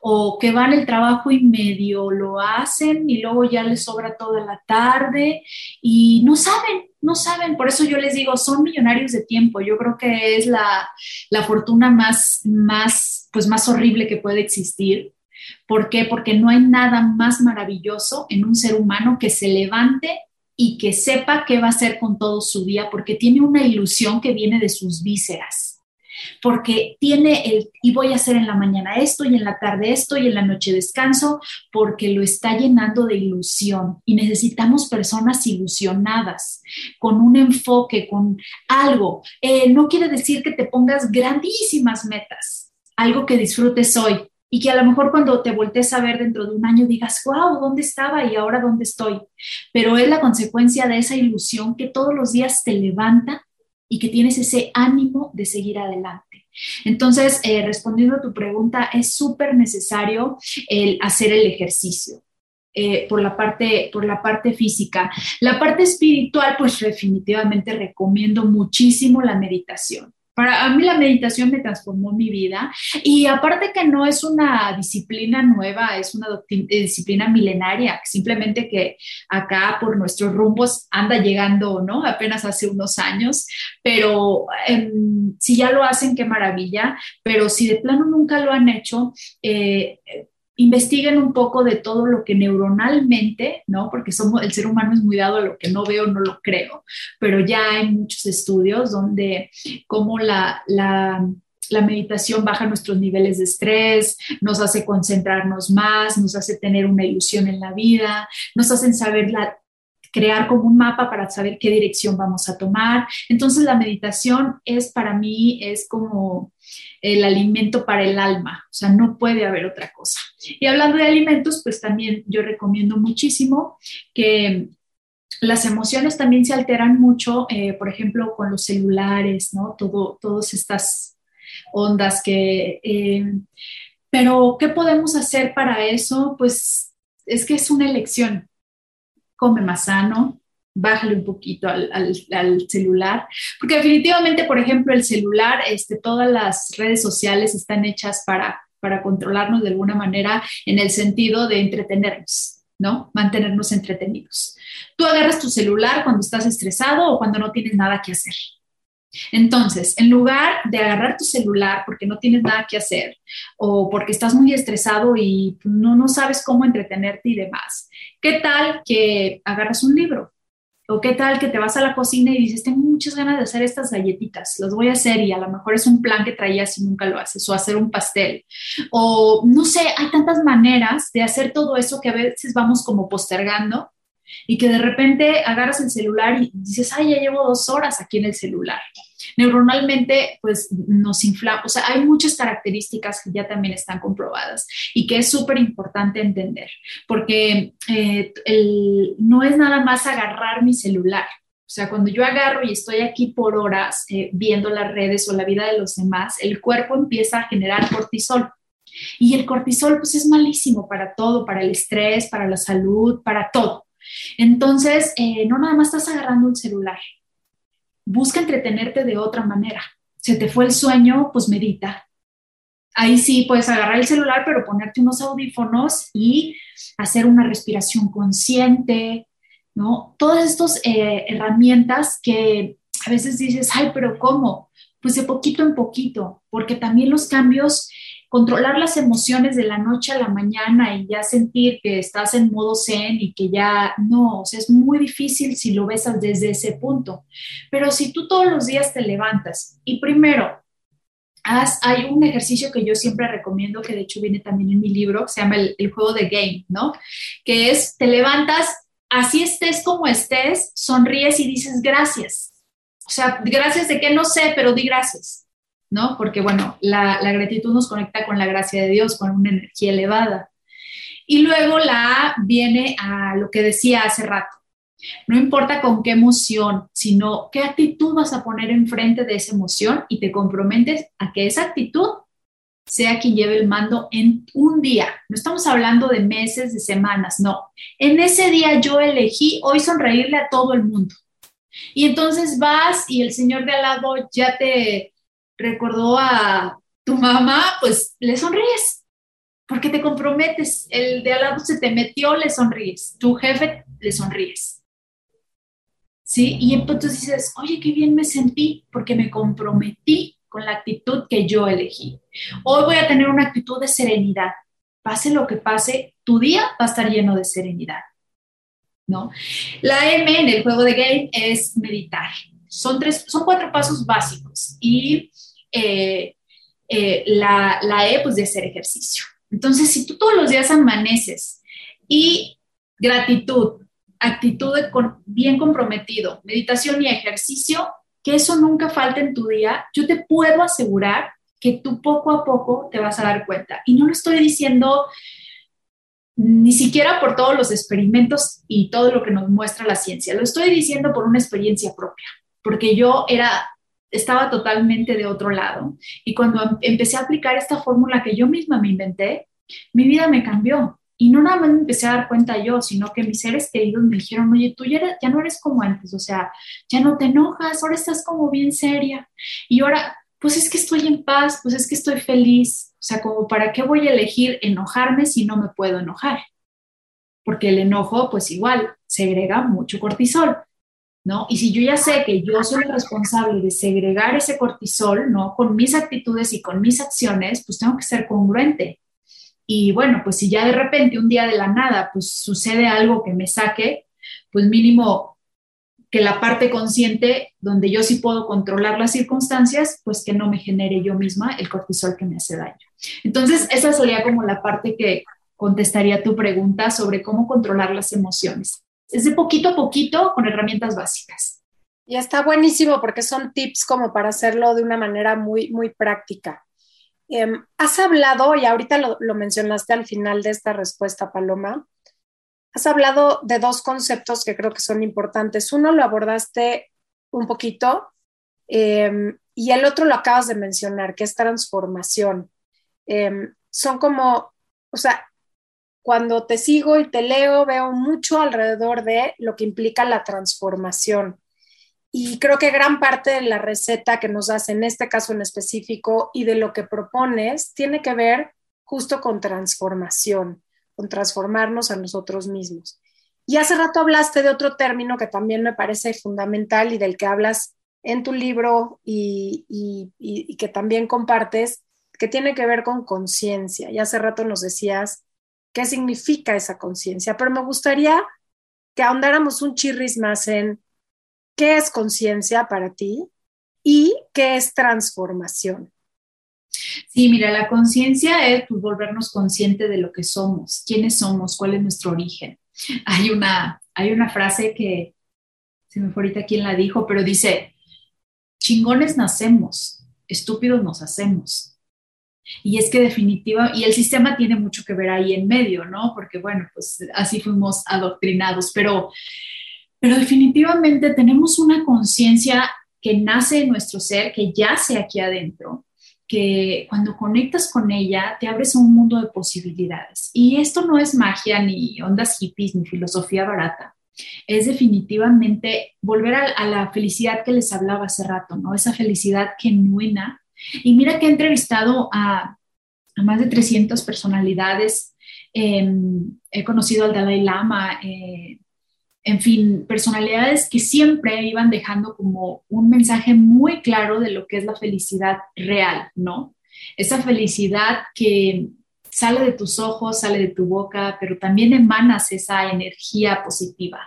o que van el trabajo y medio lo hacen y luego ya les sobra toda la tarde y no saben, no saben. Por eso yo les digo, son millonarios de tiempo. Yo creo que es la, la fortuna más, más, pues más horrible que puede existir ¿Por qué? Porque no hay nada más maravilloso en un ser humano que se levante y que sepa qué va a hacer con todo su día, porque tiene una ilusión que viene de sus vísceras, porque tiene el, y voy a hacer en la mañana esto, y en la tarde esto, y en la noche descanso, porque lo está llenando de ilusión. Y necesitamos personas ilusionadas, con un enfoque, con algo. Eh, no quiere decir que te pongas grandísimas metas, algo que disfrutes hoy, y que a lo mejor cuando te voltees a ver dentro de un año digas, wow, ¿dónde estaba y ahora dónde estoy? Pero es la consecuencia de esa ilusión que todos los días te levanta y que tienes ese ánimo de seguir adelante. Entonces, eh, respondiendo a tu pregunta, es súper necesario el hacer el ejercicio. Eh, por, la parte, por la parte física. La parte espiritual, pues definitivamente recomiendo muchísimo la meditación. Para mí la meditación me transformó mi vida. Y aparte que no es una disciplina nueva, es una eh, disciplina milenaria, simplemente que acá por nuestros rumbos anda llegando, ¿no? Apenas hace unos años, pero em, si ya lo hacen, qué maravilla, pero si de plano nunca lo han hecho, eh, investiguen un poco de todo lo que neuronalmente, ¿no? Porque somos, el ser humano es muy dado a lo que no veo, no lo creo, pero ya hay muchos estudios donde como la, la, la meditación baja nuestros niveles de estrés, nos hace concentrarnos más, nos hace tener una ilusión en la vida, nos hacen saber la, crear como un mapa para saber qué dirección vamos a tomar. Entonces la meditación es para mí, es como el alimento para el alma, o sea, no puede haber otra cosa. Y hablando de alimentos, pues también yo recomiendo muchísimo que las emociones también se alteran mucho, eh, por ejemplo, con los celulares, ¿no? Todo, todas estas ondas que... Eh, pero, ¿qué podemos hacer para eso? Pues es que es una elección. Come más sano, bájale un poquito al, celular, porque definitivamente, por ejemplo, el celular, este, todas las redes sociales están hechas para, para controlarnos de alguna manera en el sentido de entretenernos. ¿no? Mantenernos entretenidos. Tú agarras tu celular cuando estás estresado o cuando no tienes nada que hacer. Entonces, en lugar de agarrar tu celular porque no tienes nada que hacer o porque estás muy estresado y no, no sabes cómo entretenerte y demás, ¿qué tal que agarras un libro? ¿O qué tal que te vas a la cocina y dices, tengo muchas ganas de hacer estas galletitas, las voy a hacer y a lo mejor es un plan que traías y nunca lo haces, o hacer un pastel, o no sé, hay tantas maneras de hacer todo eso que a veces vamos como postergando y que de repente agarras el celular y dices, ay, ya llevo dos horas aquí en el celular. Neuronalmente, pues nos infla, o sea, hay muchas características que ya también están comprobadas y que es súper importante entender, porque eh, no es nada más agarrar mi celular. O sea, cuando yo agarro y estoy aquí por horas eh, viendo las redes o la vida de los demás, el cuerpo empieza a generar cortisol. Y el cortisol, pues es malísimo para todo, para el estrés, para la salud, para todo. Entonces, eh, no nada más estás agarrando un celular, busca entretenerte de otra manera. Se te fue el sueño, pues medita. Ahí sí puedes agarrar el celular, pero ponerte unos audífonos y hacer una respiración consciente, ¿no? Todas estas eh, herramientas que a veces dices, ay, pero ¿cómo? Pues de poquito en poquito, porque también los cambios controlar las emociones de la noche a la mañana y ya sentir que estás en modo zen y que ya no, o sea, es muy difícil si lo ves desde ese punto. Pero si tú todos los días te levantas y primero Haz, hay un ejercicio que yo siempre recomiendo, que de hecho viene también en mi libro, se llama el, juego de game, ¿no? Que es, te levantas, así estés como estés, sonríes y dices gracias. O sea, gracias de que no sé, pero di gracias. ¿No? Porque, bueno, la, gratitud nos conecta con la gracia de Dios, con una energía elevada. Y luego la A viene a lo que decía hace rato. No importa con qué emoción, sino qué actitud vas a poner enfrente de esa emoción y te comprometes a que esa actitud sea quien lleve el mando en un día. No estamos hablando de meses, de semanas, no. En ese día yo elegí hoy sonreírle a todo el mundo. Y entonces vas y el señor de al lado ya te recordó a tu mamá, pues le sonríes, porque te comprometes. El de al lado se te metió, le sonríes. Tu jefe, le sonríes. ¿Sí? Y entonces dices, oye, qué bien me sentí, porque me comprometí con la actitud que yo elegí. Hoy voy a tener una actitud de serenidad. Pase lo que pase, tu día va a estar lleno de serenidad. ¿No? La M en el juego de game es meditar. Son, tres, son cuatro pasos básicos y eh, eh, la, la, E, pues de hacer ejercicio. Entonces, si tú todos los días amaneces y gratitud, actitud bien comprometido, meditación y ejercicio, que eso nunca falte en tu día, yo te puedo asegurar que tú poco a poco te vas a dar cuenta. Y no lo estoy diciendo ni siquiera por todos los experimentos y todo lo que nos muestra la ciencia, lo estoy diciendo por una experiencia propia, porque yo era estaba totalmente de otro lado. Y cuando em, empecé a aplicar esta fórmula que yo misma me inventé, mi vida me cambió. Y no nada más me empecé a dar cuenta yo, sino que mis seres queridos me dijeron, oye, tú ya, ya no eres como antes, o sea, ya no te enojas, ahora estás como bien seria. Y ahora, pues es que estoy en paz, pues es que estoy feliz. O sea, como para qué voy a elegir enojarme si no me puedo enojar. Porque el enojo, pues igual, segrega mucho cortisol. ¿No? Y si yo ya sé que yo soy responsable de segregar ese cortisol, ¿no? Con mis actitudes y con mis acciones, pues tengo que ser congruente. Y bueno, pues si ya de repente un día de la nada, pues sucede algo que me saque, pues mínimo que la parte consciente, donde yo sí puedo controlar las circunstancias, pues que no me genere yo misma el cortisol que me hace daño. Entonces, esa sería como la parte que contestaría tu pregunta sobre cómo controlar las emociones es de poquito a poquito con herramientas básicas. Y está buenísimo porque son tips como para hacerlo de una manera muy, muy práctica. Em, has hablado, y ahorita lo, mencionaste al final de esta respuesta, Paloma, has hablado de dos conceptos que creo que son importantes. Uno lo abordaste un poquito em, y el otro lo acabas de mencionar, que es transformación. Em, son como, o sea, cuando te sigo y te leo, veo mucho alrededor de lo que implica la transformación. Y creo que gran parte de la receta que nos das en este caso en específico y de lo que propones tiene que ver justo con transformación, con transformarnos a nosotros mismos. Y hace rato hablaste de otro término que también me parece fundamental y del que hablas en tu libro y, y que también compartes, que tiene que ver con conciencia. Y hace rato nos decías qué significa esa conciencia, pero me gustaría que ahondáramos un chirris más en qué es conciencia para ti y qué es transformación. Sí, mira, la conciencia es pues, volvernos consciente de lo que somos, quiénes somos, cuál es nuestro origen. Hay una, hay una frase que se me fue ahorita quién la dijo, pero dice, chingones nacemos, estúpidos nos hacemos. Y es que definitiva, y el sistema tiene mucho que ver ahí en medio, ¿no? Porque bueno, pues así fuimos adoctrinados, pero, pero definitivamente tenemos una conciencia que nace en nuestro ser, que yace aquí adentro, que cuando conectas con ella te abres un mundo de posibilidades. Y esto no es magia, ni ondas hippies, ni filosofía barata. Es definitivamente volver a, la felicidad que les hablaba hace rato, ¿no? Esa felicidad genuina. Y mira que he entrevistado a, más de 300 personalidades. Em, he conocido al Dalai Lama, eh, en fin, personalidades que siempre iban dejando como un mensaje muy claro de lo que es la felicidad real, ¿no? Esa felicidad que sale de tus ojos, sale de tu boca, pero también emanas esa energía positiva.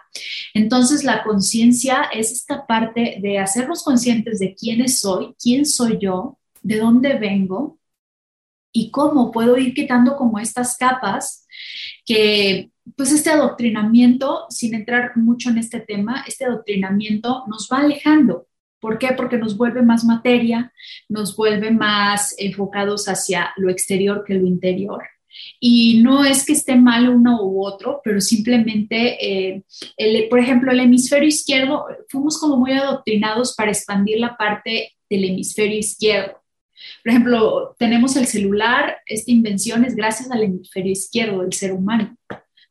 Entonces, la conciencia es esta parte de hacernos conscientes de quiénes soy, quién soy yo, de dónde vengo y cómo puedo ir quitando como estas capas que pues este adoctrinamiento, sin entrar mucho en este tema, este adoctrinamiento nos va alejando. ¿Por qué? Porque nos vuelve más materia, nos vuelve más enfocados hacia lo exterior que lo interior. Y no es que esté mal uno u otro, pero simplemente, eh, por ejemplo, el hemisferio izquierdo, fuimos como muy adoctrinados para expandir la parte del hemisferio izquierdo. Por ejemplo, tenemos el celular, esta invención es gracias al hemisferio izquierdo del ser humano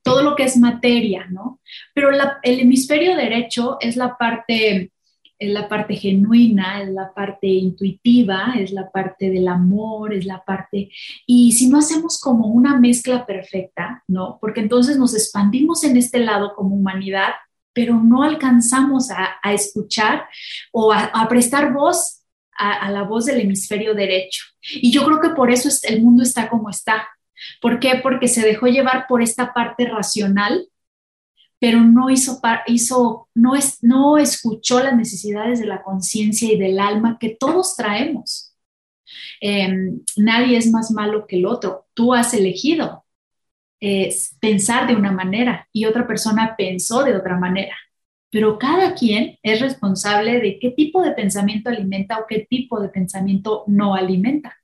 todo lo que es materia, ¿no? Pero el hemisferio derecho es la parte, es la parte genuina, es la parte intuitiva, es la parte del amor, es la parte... Y si no hacemos como una mezcla perfecta, ¿no? Porque entonces nos expandimos en este lado como humanidad, pero no alcanzamos a, escuchar o a, prestar voz a, la voz del hemisferio derecho. Y yo creo que por eso el mundo está como está, ¿Por qué? Porque se dejó llevar por esta parte racional, pero no hizo, hizo no, es, no escuchó las necesidades de la conciencia y del alma que todos traemos. Em, nadie es más malo que el otro. Tú has elegido pensar de una manera y otra persona pensó de otra manera. Pero cada quien es responsable de qué tipo de pensamiento alimenta o qué tipo de pensamiento no alimenta.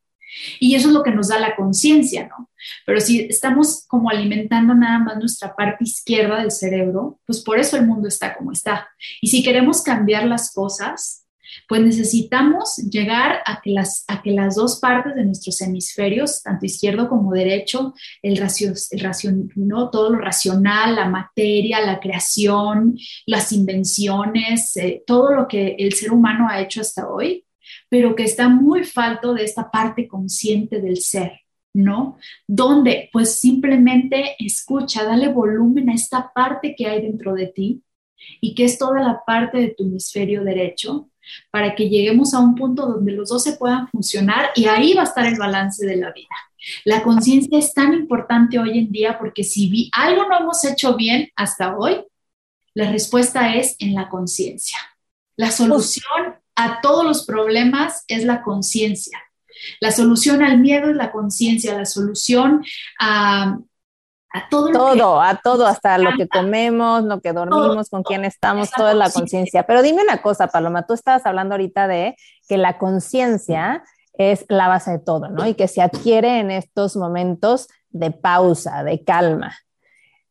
Y eso es lo que nos da la conciencia, ¿no? Pero si estamos como alimentando nada más nuestra parte izquierda del cerebro, pues por eso el mundo está como está. Y si queremos cambiar las cosas, pues necesitamos llegar a que las, a que las dos partes de nuestros hemisferios, tanto izquierdo como derecho, el, el ¿no? todo lo racional, la materia, la creación, las invenciones, eh, todo lo que el ser humano ha hecho hasta hoy, pero que está muy falto de esta parte consciente del ser, ¿no? Donde pues simplemente escucha, dale volumen a esta parte que hay dentro de ti y que es toda la parte de tu hemisferio derecho para que lleguemos a un punto donde los dos se puedan funcionar y ahí va a estar el balance de la vida. La conciencia es tan importante hoy en día porque si algo no hemos hecho bien hasta hoy, la respuesta es en la conciencia. La solución a todos los problemas es la conciencia. La solución al miedo es la conciencia, la solución a, a todo. Todo, a todo, hasta lo que comemos, lo que dormimos, con quién estamos, todo es la conciencia. Pero dime una cosa, Paloma, tú estabas hablando ahorita de que la conciencia es la base de todo, ¿no? Y que se adquiere en estos momentos de pausa, de calma.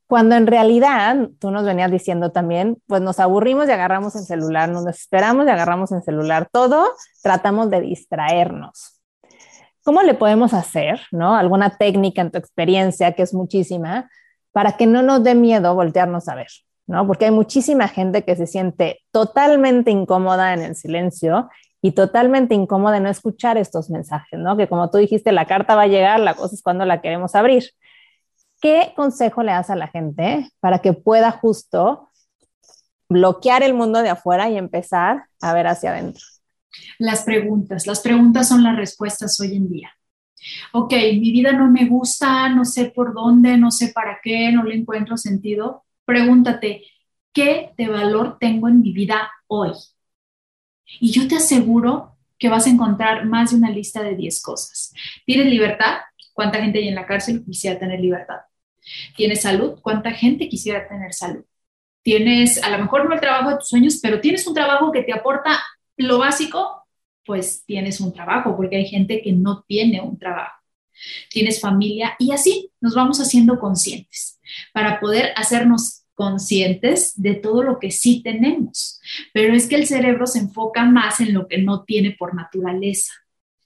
Cuando en realidad, tú nos venías diciendo también, pues nos aburrimos y agarramos el celular, nos desesperamos y agarramos el celular, todo tratamos de distraernos. ¿Cómo le podemos hacer, no? Alguna técnica en tu experiencia, que es muchísima, para que no nos dé miedo voltearnos a ver, ¿no? Porque hay muchísima gente que se siente totalmente incómoda en el silencio y totalmente incómoda no escuchar estos mensajes, ¿no? Que como tú dijiste, la carta va a llegar, la cosa es cuando la queremos abrir. ¿Qué consejo le das a la gente para que pueda justo bloquear el mundo de afuera y empezar a ver hacia adentro? Las preguntas. Las preguntas son las respuestas hoy en día. Ok, mi vida no me gusta, no sé por dónde, no sé para qué, no le encuentro sentido. Pregúntate, ¿qué de valor tengo en mi vida hoy? Y yo te aseguro que vas a encontrar más de una lista de 10 cosas. ¿Tienes libertad? ¿Cuánta gente hay en la cárcel quisiera tener libertad? ¿Tienes salud? ¿Cuánta gente quisiera tener salud? Tienes a lo mejor no el trabajo de tus sueños, pero tienes un trabajo que te aporta lo básico, pues tienes un trabajo, porque hay gente que no tiene un trabajo. Tienes familia y así nos vamos haciendo conscientes para poder hacernos conscientes de todo lo que sí tenemos, pero es que el cerebro se enfoca más en lo que no tiene por naturaleza.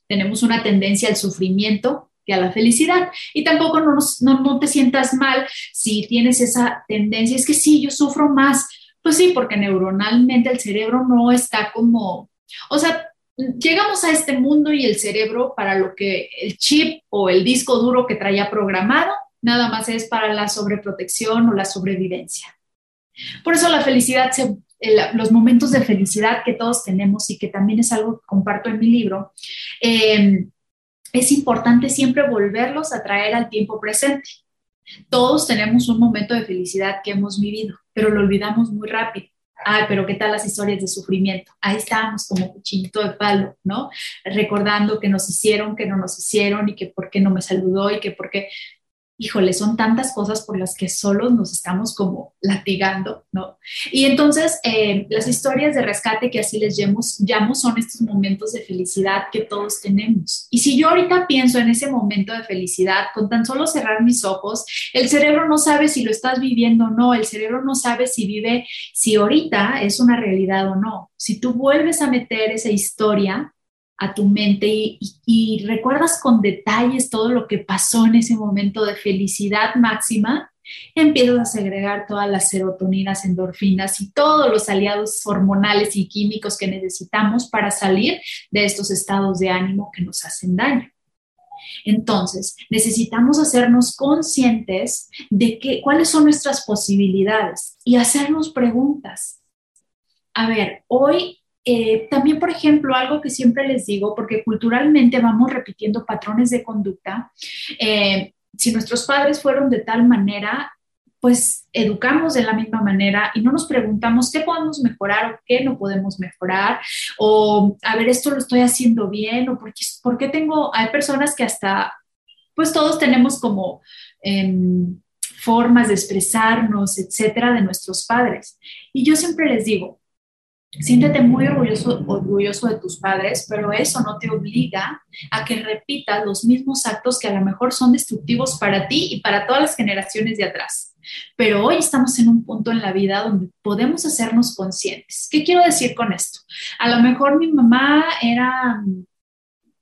Tenemos una tendencia al sufrimiento que a la felicidad. Y tampoco no, no, te sientas mal si tienes esa tendencia. Es que sí, yo sufro más. Pues sí, porque neuronalmente el cerebro no está como, o sea, llegamos a este mundo y el cerebro para lo que el chip o el disco duro que traía programado nada más es para la sobreprotección o la sobrevivencia. Por eso la felicidad, los momentos de felicidad que todos tenemos y que también es algo que comparto en mi libro, em, es importante siempre volverlos a traer al tiempo presente. Todos tenemos un momento de felicidad que hemos vivido, pero lo olvidamos muy rápido. Ay, pero ¿qué tal las historias de sufrimiento? Ahí estábamos como cuchillito de palo, ¿no? Recordando que nos hicieron, que no nos hicieron y que por qué no me saludó y que por qué híjole, son tantas cosas por las que solos nos estamos como latigando, ¿no? Y entonces eh, las historias de rescate que así les llamo, llamo son estos momentos de felicidad que todos tenemos. Y si yo ahorita pienso en ese momento de felicidad, con tan solo cerrar mis ojos, el cerebro no sabe si lo estás viviendo o no, el cerebro no sabe si vive, si ahorita es una realidad o no. Si tú vuelves a meter esa historia, a tu mente y, recuerdas con detalles todo lo que pasó en ese momento de felicidad máxima, empiezas a segregar todas las serotoninas, endorfinas y todos los aliados hormonales y químicos que necesitamos para salir de estos estados de ánimo que nos hacen daño. Entonces, necesitamos hacernos conscientes de que, cuáles son nuestras posibilidades y hacernos preguntas. A ver, hoy eh, también, por ejemplo, algo que siempre les digo, porque culturalmente vamos repitiendo patrones de conducta, eh, si nuestros padres fueron de tal manera, pues educamos de la misma manera y no nos preguntamos qué podemos mejorar o qué no podemos mejorar, o a ver, esto lo estoy haciendo bien, o por qué, tengo, hay personas que hasta, pues todos tenemos como... Em, formas de expresarnos, etcétera, de nuestros padres. Y yo siempre les digo, Siéntete muy orgulloso, orgulloso de tus padres, pero eso no te obliga a que repitas los mismos actos que a lo mejor son destructivos para ti y para todas las generaciones de atrás. Pero hoy estamos en un punto en la vida donde podemos hacernos conscientes. ¿Qué quiero decir con esto? A lo mejor mi mamá era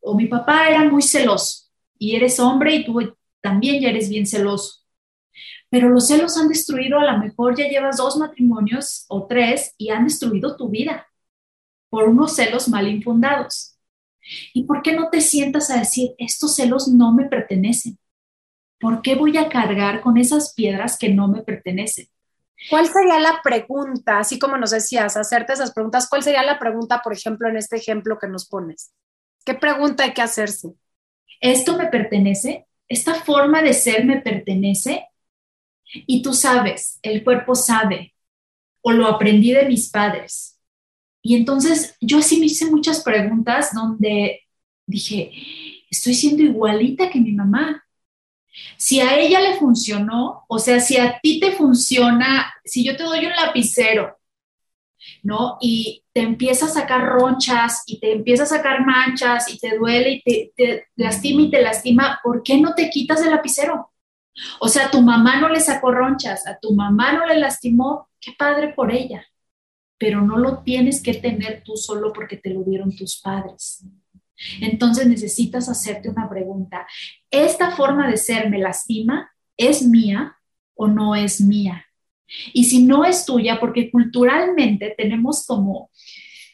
o mi papá era muy celoso y eres hombre y tú también ya eres bien celoso pero los celos han destruido, a lo mejor ya llevas dos matrimonios o tres y han destruido tu vida por unos celos mal infundados. ¿Y por qué no te sientas a decir, estos celos no me pertenecen? ¿Por qué voy a cargar con esas piedras que no me pertenecen? ¿Cuál sería la pregunta, así como nos decías, hacerte esas preguntas? ¿Cuál sería la pregunta, por ejemplo, en este ejemplo que nos pones? ¿Qué pregunta hay que hacerse? ¿Esto me pertenece? ¿Esta forma de ser me pertenece? Y tú sabes, el cuerpo sabe, o lo aprendí de mis padres. Y entonces yo así me hice muchas preguntas donde dije, estoy siendo igualita que mi mamá. Si a ella le funcionó, o sea, si a ti te funciona, si yo te doy un lapicero, ¿no? Y te empieza a sacar ronchas y te empieza a sacar manchas y te duele y te, te lastima y te lastima, ¿por qué no te quitas el lapicero? O sea, tu mamá no le sacó ronchas, a tu mamá no le lastimó, qué padre por ella, pero no lo tienes que tener tú solo porque te lo dieron tus padres. Entonces necesitas hacerte una pregunta. ¿Esta forma de ser me lastima? ¿Es mía o no es mía? Y si no es tuya, porque culturalmente tenemos como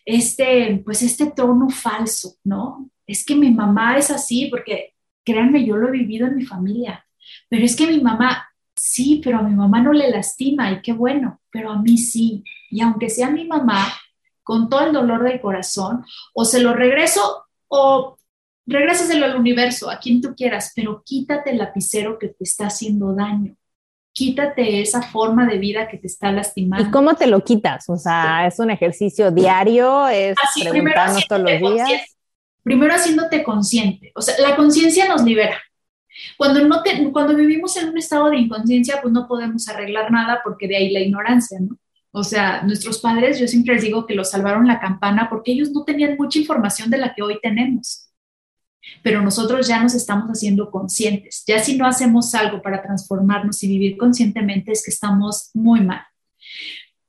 este, pues este tono falso, ¿no? Es que mi mamá es así, porque créanme, yo lo he vivido en mi familia, pero es que mi mamá, sí, pero a mi mamá no le lastima y qué bueno, pero a mí sí. Y aunque sea mi mamá, con todo el dolor del corazón, o se lo regreso o regrésaselo al universo, a quien tú quieras, pero quítate el lapicero que te está haciendo daño. Quítate esa forma de vida que te está lastimando. ¿Y cómo te lo quitas? O sea, ¿es un ejercicio diario? ¿Es Así, preguntarnos todos los días? Primero haciéndote consciente. O sea, la conciencia nos libera. Cuando, no te, cuando vivimos en un estado de inconsciencia, pues no podemos arreglar nada porque de ahí la ignorancia, ¿no? O sea, nuestros padres, yo siempre les digo que los salvaron la campana porque ellos no tenían mucha información de la que hoy tenemos. Pero nosotros ya nos estamos haciendo conscientes. Ya si no hacemos algo para transformarnos y vivir conscientemente es que estamos muy mal.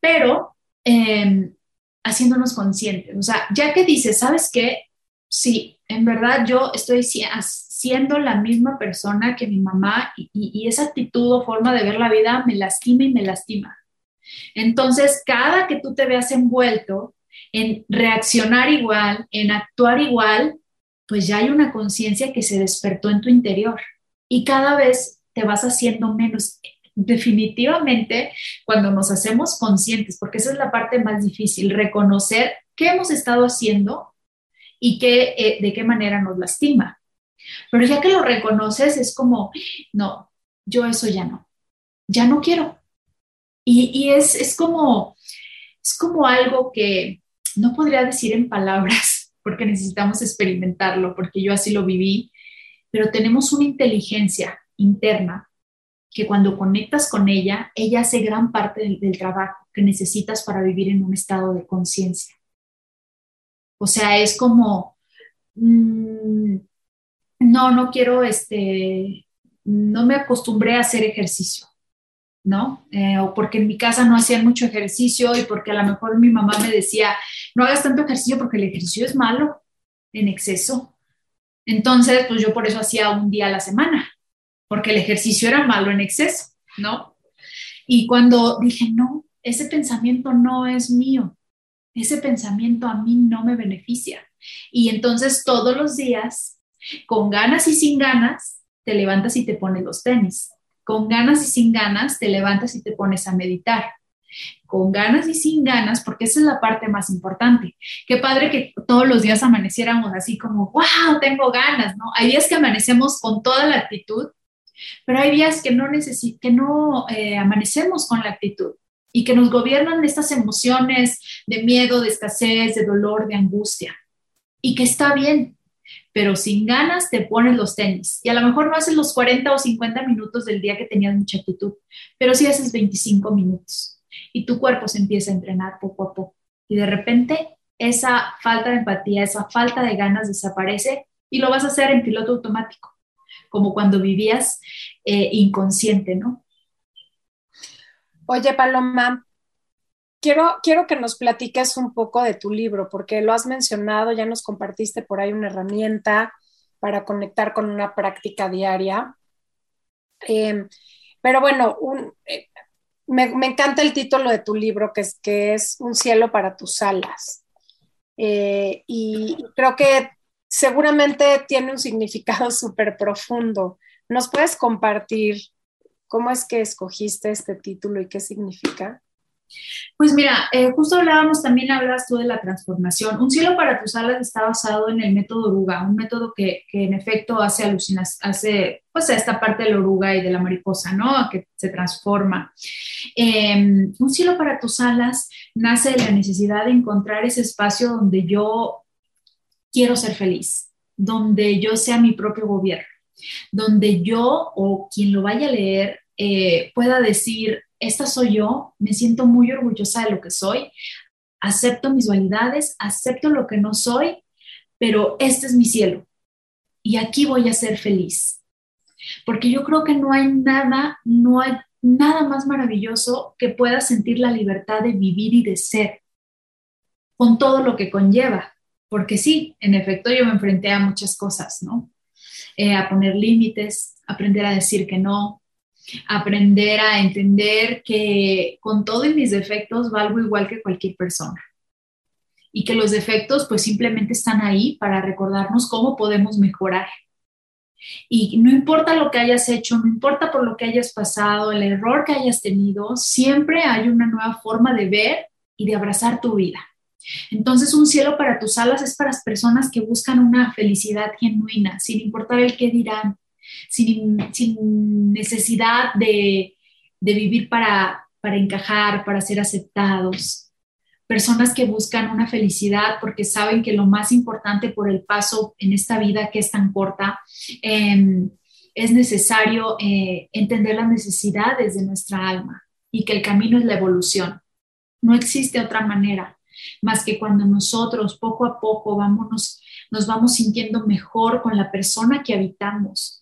Pero em, haciéndonos conscientes. O sea, ya que dices, ¿sabes qué? Sí, en verdad yo estoy siendo la misma persona que mi mamá y, esa actitud o forma de ver la vida me lastima y me lastima entonces, cada que tú te veas envuelto en reaccionar igual, en actuar igual, pues ya hay una conciencia que se despertó en tu interior y cada vez te vas haciendo menos. Definitivamente, cuando nos hacemos conscientes, porque esa es la parte más difícil, reconocer qué hemos estado haciendo y qué, eh, de qué manera nos lastima. Pero ya que lo reconoces, es como, no, yo eso ya no, ya no quiero, y, es, como, es como algo que no podría decir en palabras, porque necesitamos experimentarlo, porque yo así lo viví, pero tenemos una inteligencia interna que cuando conectas con ella, ella hace gran parte del, trabajo que necesitas para vivir en un estado de conciencia. O sea, es como, mm, no, no quiero, este, no me acostumbré a hacer ejercicio. ¿no? Eh, o porque en mi casa no hacían mucho ejercicio y porque a lo mejor mi mamá me decía, no hagas tanto ejercicio porque el ejercicio es malo en exceso. Entonces, pues yo por eso hacía un día a la semana, porque el ejercicio era malo en exceso, ¿no? Y cuando dije, no, ese pensamiento no es mío, ese pensamiento a mí no me beneficia. Y entonces todos los días, con ganas y sin ganas, te levantas y te pones los tenis con ganas y sin ganas te levantas y te pones a meditar. Con ganas y sin ganas, porque esa es la parte más importante. Qué padre que todos los días amaneciéramos así como, wow, tengo ganas, ¿no? Hay días que amanecemos con toda la actitud, pero hay días que no, que no eh, amanecemos con la actitud y que nos gobiernan estas emociones de miedo, de escasez, de dolor, de angustia. Y que está bien, pero sin ganas te pones los tenis. Y a lo mejor no haces los 40 o 50 minutos del día que tenías mucha actitud, pero sí haces 25 minutos. Y tu cuerpo se empieza a entrenar poco a poco. Y de repente esa falta de empatía, esa falta de ganas desaparece y lo vas a hacer en piloto automático, como cuando vivías eh, inconsciente, ¿no? Oye, Paloma, quiero, quiero que nos platiques un poco de tu libro, porque lo has mencionado, ya nos compartiste por ahí una herramienta para conectar con una práctica diaria. Em, pero bueno, eh, me, encanta el título de tu libro, que es, que es Un cielo para tus alas. Eh, y creo que seguramente tiene un significado súper profundo. ¿Nos puedes compartir cómo es que escogiste este título y qué significa? Pues mira, eh, justo hablábamos, también hablas tú de la transformación. Un cielo para tus alas está basado en el método oruga, un método que, en efecto hace alucinas, hace pues a esta parte de oruga y de la mariposa, ¿no? Que se transforma. Em, un cielo para tus alas nace de la necesidad de encontrar ese espacio donde yo quiero ser feliz, donde yo sea mi propio gobierno, donde yo o quien lo vaya a leer eh, pueda decir, esta soy yo, me siento muy orgullosa de lo que soy, acepto mis dualidades, acepto lo que no soy, pero este es mi cielo y aquí voy a ser feliz. porque yo creo que no hay nada, no hay nada más maravilloso que pueda sentir la libertad de vivir y de ser, con todo lo que conlleva, porque sí, en efecto yo me enfrenté a muchas cosas, ¿no? Eh, a poner límites, aprender a decir que no, aprender a entender que con todos mis defectos valgo igual que cualquier persona y que los defectos pues simplemente están ahí para recordarnos cómo podemos mejorar. Y no importa lo que hayas hecho, no importa por lo que hayas pasado, el error que hayas tenido, siempre hay una nueva forma de ver y de abrazar tu vida. Entonces, un cielo para tus alas es para las personas que buscan una felicidad genuina, sin importar el qué dirán, sin, necesidad de, vivir para, para encajar, para ser aceptados, personas que buscan una felicidad porque saben que lo más importante por el paso en esta vida que es tan corta, em, es necesario eh, entender las necesidades de nuestra alma y que el camino es la evolución. No existe otra manera más que cuando nosotros poco a poco vamos, nos vamos sintiendo mejor con la persona que habitamos.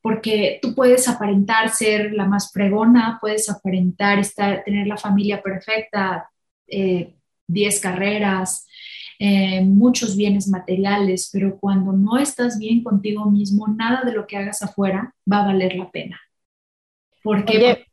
Porque tú puedes aparentar ser la más pregona, puedes aparentar estar, tener la familia perfecta, eh, 10 carreras, eh, muchos bienes materiales, pero cuando no estás bien contigo mismo, nada de lo que hagas afuera va a valer la pena. Porque... Oye,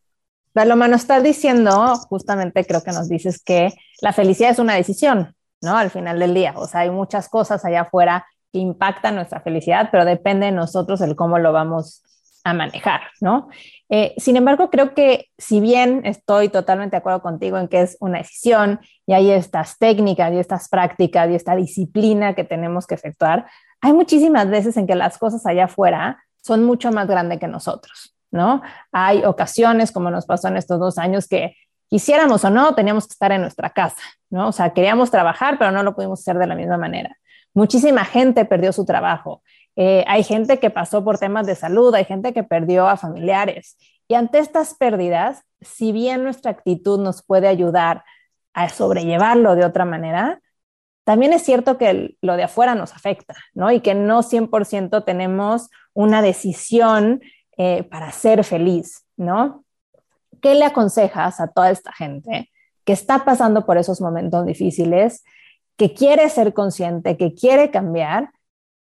Paloma, nos estás diciendo, justamente creo que nos dices que la felicidad es una decisión, ¿no? Al final del día. O sea, hay muchas cosas allá afuera que impactan nuestra felicidad, pero depende de nosotros el cómo lo vamos a manejar, ¿no? Eh, sin embargo, creo que si bien estoy totalmente de acuerdo contigo en que es una decisión y hay estas técnicas y estas prácticas y esta disciplina que tenemos que efectuar, hay muchísimas veces en que las cosas allá afuera son mucho más grandes que nosotros, ¿no? Hay ocasiones, como nos pasó en estos dos años, que quisiéramos o no, teníamos que estar en nuestra casa, ¿no? O sea, queríamos trabajar, pero no lo pudimos hacer de la misma manera. Muchísima gente perdió su trabajo. Eh, hay gente que pasó por temas de salud, hay gente que perdió a familiares. Y ante estas pérdidas, si bien nuestra actitud nos puede ayudar a sobrellevarlo de otra manera, también es cierto que lo de afuera nos afecta, ¿no? Y que no 100% tenemos una decisión eh, para ser feliz, ¿no? ¿Qué le aconsejas a toda esta gente que está pasando por esos momentos difíciles, que quiere ser consciente, que quiere cambiar,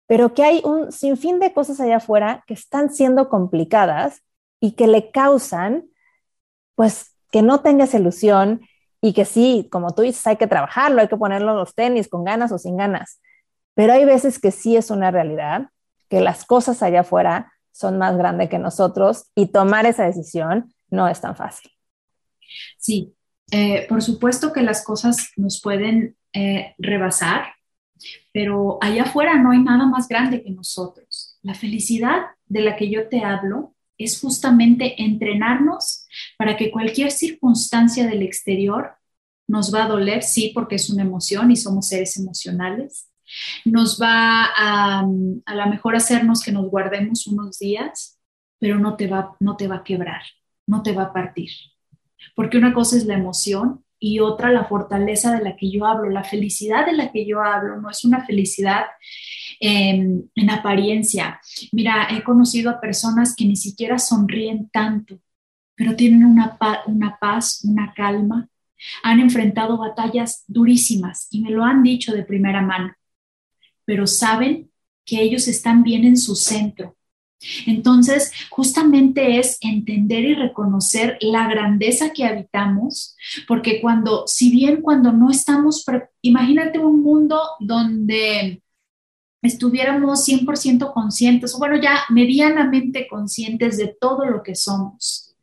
pero que hay un sinfín de cosas allá afuera que están siendo complicadas y que le causan, pues, que no tengas ilusión y que sí, como tú dices, hay que trabajarlo, hay que ponerlo en los tenis con ganas o sin ganas. Pero hay veces que sí es una realidad, que las cosas allá afuera son más grandes que nosotros y tomar esa decisión no es tan fácil. Sí, eh, por supuesto que las cosas nos pueden eh, rebasar, pero allá afuera no hay nada más grande que nosotros. La felicidad de la que yo te hablo es justamente entrenarnos para que cualquier circunstancia del exterior nos va a doler, sí, porque es una emoción y somos seres emocionales. Nos va a, a lo mejor hacernos que nos guardemos unos días, pero no te, va, no te va a quebrar, no te va a partir. Porque una cosa es la emoción y otra la fortaleza de la que yo hablo, la felicidad de la que yo hablo, no es una felicidad en, apariencia. Mira, he conocido a personas que ni siquiera sonríen tanto, pero tienen una, una paz, una calma, han enfrentado batallas durísimas y me lo han dicho de primera mano, pero saben que ellos están bien en su centro, entonces, justamente es entender y reconocer la grandeza que habitamos, porque cuando, si bien cuando no estamos, imagínate un mundo donde estuviéramos 100% conscientes, o bueno, ya medianamente conscientes de todo lo que somos.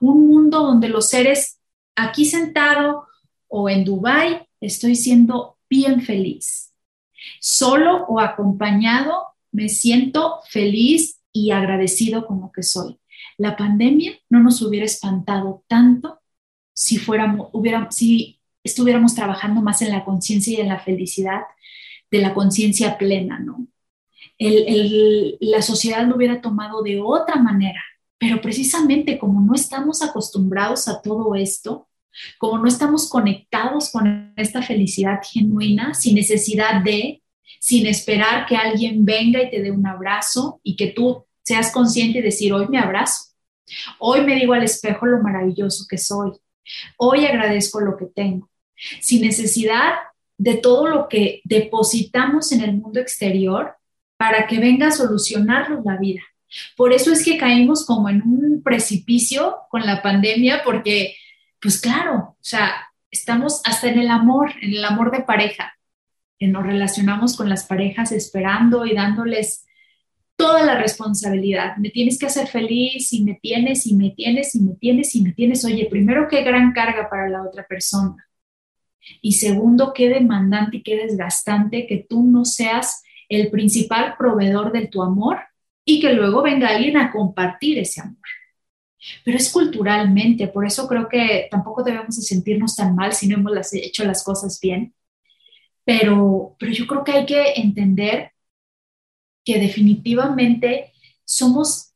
Un mundo donde los seres aquí sentado o en Dubai estoy siendo bien feliz. Solo o acompañado me siento feliz y agradecido con lo que soy. La pandemia no nos hubiera espantado tanto si, fuéramos, si estuviéramos trabajando más en la conciencia y en la felicidad de la conciencia plena, ¿no? la sociedad lo hubiera tomado de otra manera, pero precisamente como no estamos acostumbrados a todo esto, como no estamos conectados con esta felicidad genuina, sin necesidad de, sin esperar que alguien venga y te dé un abrazo y que tú seas consciente y decir, hoy me abrazo, hoy me digo al espejo lo maravilloso que soy, hoy agradezco lo que tengo, sin necesidad de todo lo que depositamos en el mundo exterior para que venga a solucionarnos la vida. Por eso es que caímos como en un precipicio con la pandemia, porque, pues claro, o sea, estamos hasta en el amor, en el amor de pareja, que nos relacionamos con las parejas esperando y dándoles toda la responsabilidad. Me tienes que hacer feliz y me tienes y me tienes y me tienes y me tienes. Oye, primero, qué gran carga para la otra persona. Y segundo, qué demandante y qué desgastante que tú no seas el principal proveedor de tu amor y que luego venga alguien a compartir ese amor. Pero es culturalmente, por eso creo que tampoco debemos de sentirnos tan mal si no hemos hecho las cosas bien. Pero, pero yo creo que hay que entender que definitivamente somos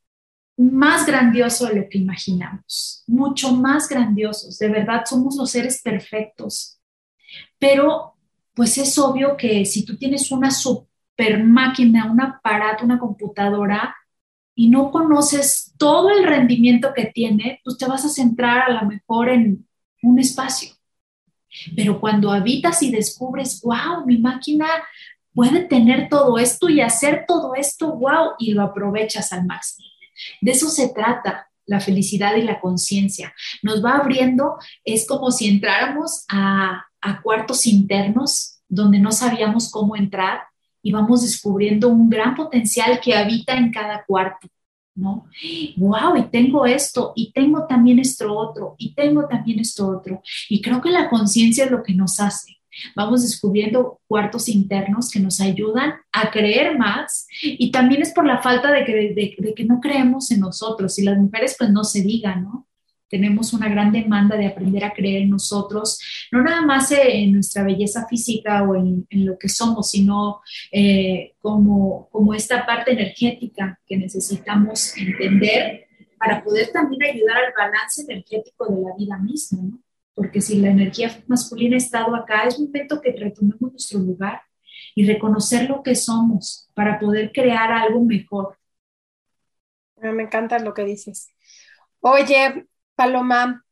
más grandiosos de lo que imaginamos, mucho más grandiosos, de verdad somos los seres perfectos. Pero pues es obvio que si tú tienes una super máquina, un aparato, una computadora y no conoces todo el rendimiento que tiene, pues te vas a centrar a lo mejor en un espacio. Pero cuando habitas y descubres, wow, mi máquina puede tener todo esto y hacer todo esto, wow, y lo aprovechas al máximo. De eso se trata la felicidad y la conciencia. Nos va abriendo, es como si entráramos a, a cuartos internos donde no sabíamos cómo entrar y vamos descubriendo un gran potencial que habita en cada cuarto. ¿no? Wow, y tengo esto, y tengo también esto otro, y tengo también esto otro. Y creo que la conciencia es lo que nos hace Vamos descubriendo cuartos internos que nos ayudan a creer más y también es por la falta de que, que no creemos en nosotros y las mujeres pues no se digan, ¿no? Tenemos una gran demanda de aprender a creer en nosotros, no nada más en nuestra belleza física o en, lo que somos, sino eh, como, como esta parte energética que necesitamos entender para poder también ayudar al balance energético de la vida misma, ¿no? Porque si la energía masculina ha estado acá, es momento que retomemos nuestro lugar y reconocer lo que somos para poder crear algo mejor. Ah, me encanta lo que dices. Oye, Paloma,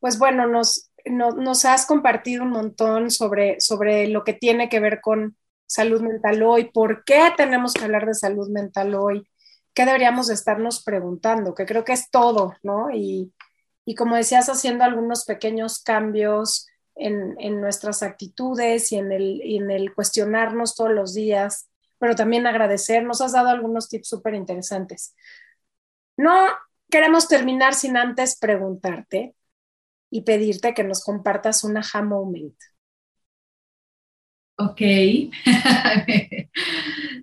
pues bueno, nos, nos has compartido un montón sobre, sobre lo que tiene que ver con salud mental hoy, por qué tenemos que hablar de salud mental hoy, qué deberíamos estarnos preguntando, que creo que es todo, ¿no? Y, y como decías, haciendo algunos pequeños cambios en, nuestras actitudes y en, el, cuestionarnos todos los días, pero también agradecer. Nos has dado algunos tips súper interesantes. No queremos terminar sin antes preguntarte y pedirte que nos compartas un aha moment. Ok.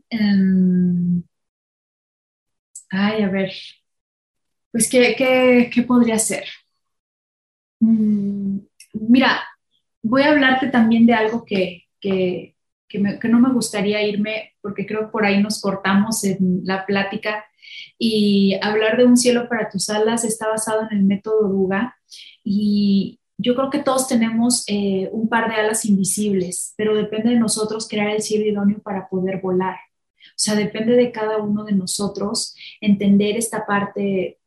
Em, ay, a ver, pues, ¿qué, podría ser? Mm, mira, voy a hablarte también de algo que, no me gustaría irme, porque creo que por ahí nos cortamos en la plática, y hablar de un cielo para tus alas está basado en el método Ruga, y yo creo que todos tenemos eh, un par de alas invisibles, pero depende de nosotros crear el cielo idóneo para poder volar. O sea, depende de cada uno de nosotros entender esta parte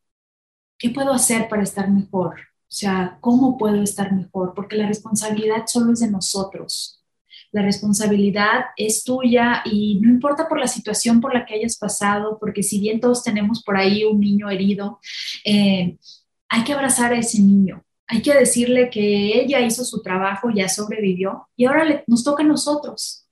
¿qué puedo hacer para estar mejor? O sea, ¿cómo puedo estar mejor? Porque la responsabilidad solo es de nosotros. La responsabilidad es tuya y no importa por la situación por la que hayas pasado, porque si bien todos tenemos por ahí un niño herido, eh, hay que abrazar a ese niño. Hay que decirle que ella hizo su trabajo, ya sobrevivió y ahora nos toca a nosotros,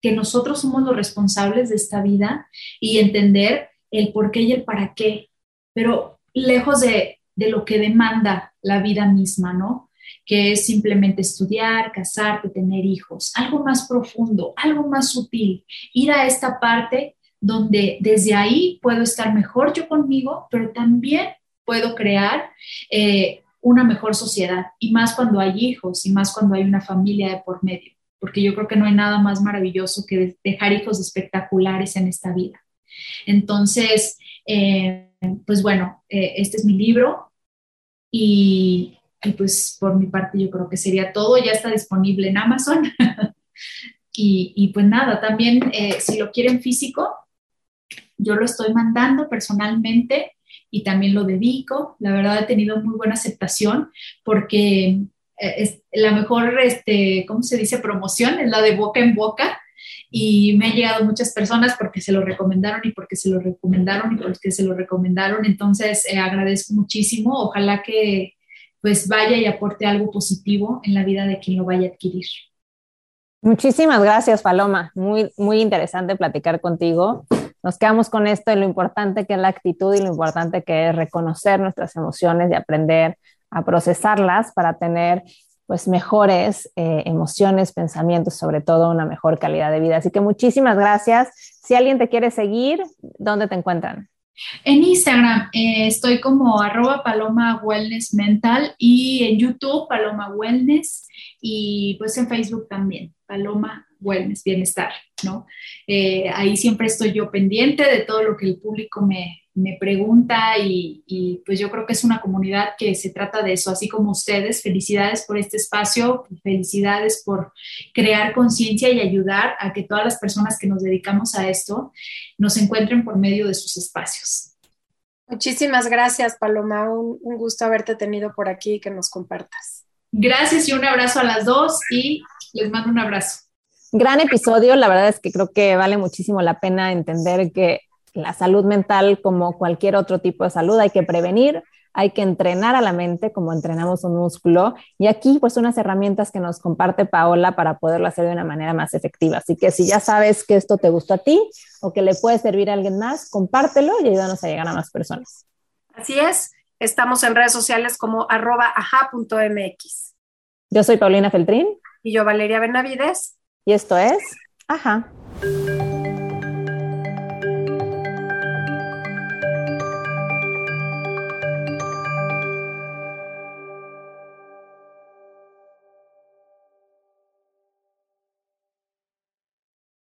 que nosotros somos los responsables de esta vida y entender el por qué y el para qué. Pero lejos de, lo que demanda la vida misma, ¿no? Que es simplemente estudiar, casarte, tener hijos, algo más profundo, algo más sutil, ir a esta parte donde desde ahí puedo estar mejor yo conmigo, pero también puedo crear eh, una mejor sociedad, y más cuando hay hijos, y más cuando hay una familia de por medio, porque yo creo que no hay nada más maravilloso que dejar hijos espectaculares en esta vida. Entonces, eh, pues bueno, eh, este es mi libro y, pues por mi parte yo creo que sería todo, ya está disponible en Amazon. y, pues nada, también eh, si lo quieren físico, yo lo estoy mandando personalmente y también lo dedico. La verdad he tenido muy buena aceptación porque eh, es la mejor, este, ¿cómo se dice? Promoción es la de boca en boca y me han llegado muchas personas porque se lo recomendaron y porque se lo recomendaron y porque se lo recomendaron. Entonces, eh, agradezco muchísimo. Ojalá que pues vaya y aporte algo positivo en la vida de quien lo vaya a adquirir. Muchísimas gracias, Paloma. Muy, muy interesante platicar contigo. Nos quedamos con esto de lo importante que es la actitud y lo importante que es reconocer nuestras emociones y aprender a procesarlas para tener pues mejores eh, emociones, pensamientos, sobre todo una mejor calidad de vida. Así que muchísimas gracias. Si alguien te quiere seguir, ¿dónde te encuentran? En Instagram eh, estoy como arroba paloma wellness mental y en YouTube paloma wellness y pues en Facebook también, paloma wellness, bienestar, ¿no? Eh, ahí siempre estoy yo pendiente de todo lo que el público me, me pregunta y, pues yo creo que es una comunidad que se trata de eso, así como ustedes. Felicidades por este espacio, felicidades por crear conciencia y ayudar a que todas las personas que nos dedicamos a esto nos encuentren por medio de sus espacios. Muchísimas gracias, Paloma. Un, un gusto haberte tenido por aquí y que nos compartas. Gracias y un abrazo a las dos y les mando un abrazo. Gran episodio, la verdad es que creo que vale muchísimo la pena entender que la salud mental, como cualquier otro tipo de salud, hay que prevenir, hay que entrenar a la mente como entrenamos un músculo. Y aquí, pues, unas herramientas que nos comparte Paola para poderlo hacer de una manera más efectiva. Así que si ya sabes que esto te gustó a ti o que le puede servir a alguien más, compártelo y ayúdanos a llegar a más personas. Así es. Estamos en redes sociales como arroba aja.mx. Yo soy Paulina Feltrín. Y yo Valeria Benavides. Y esto es Ajá.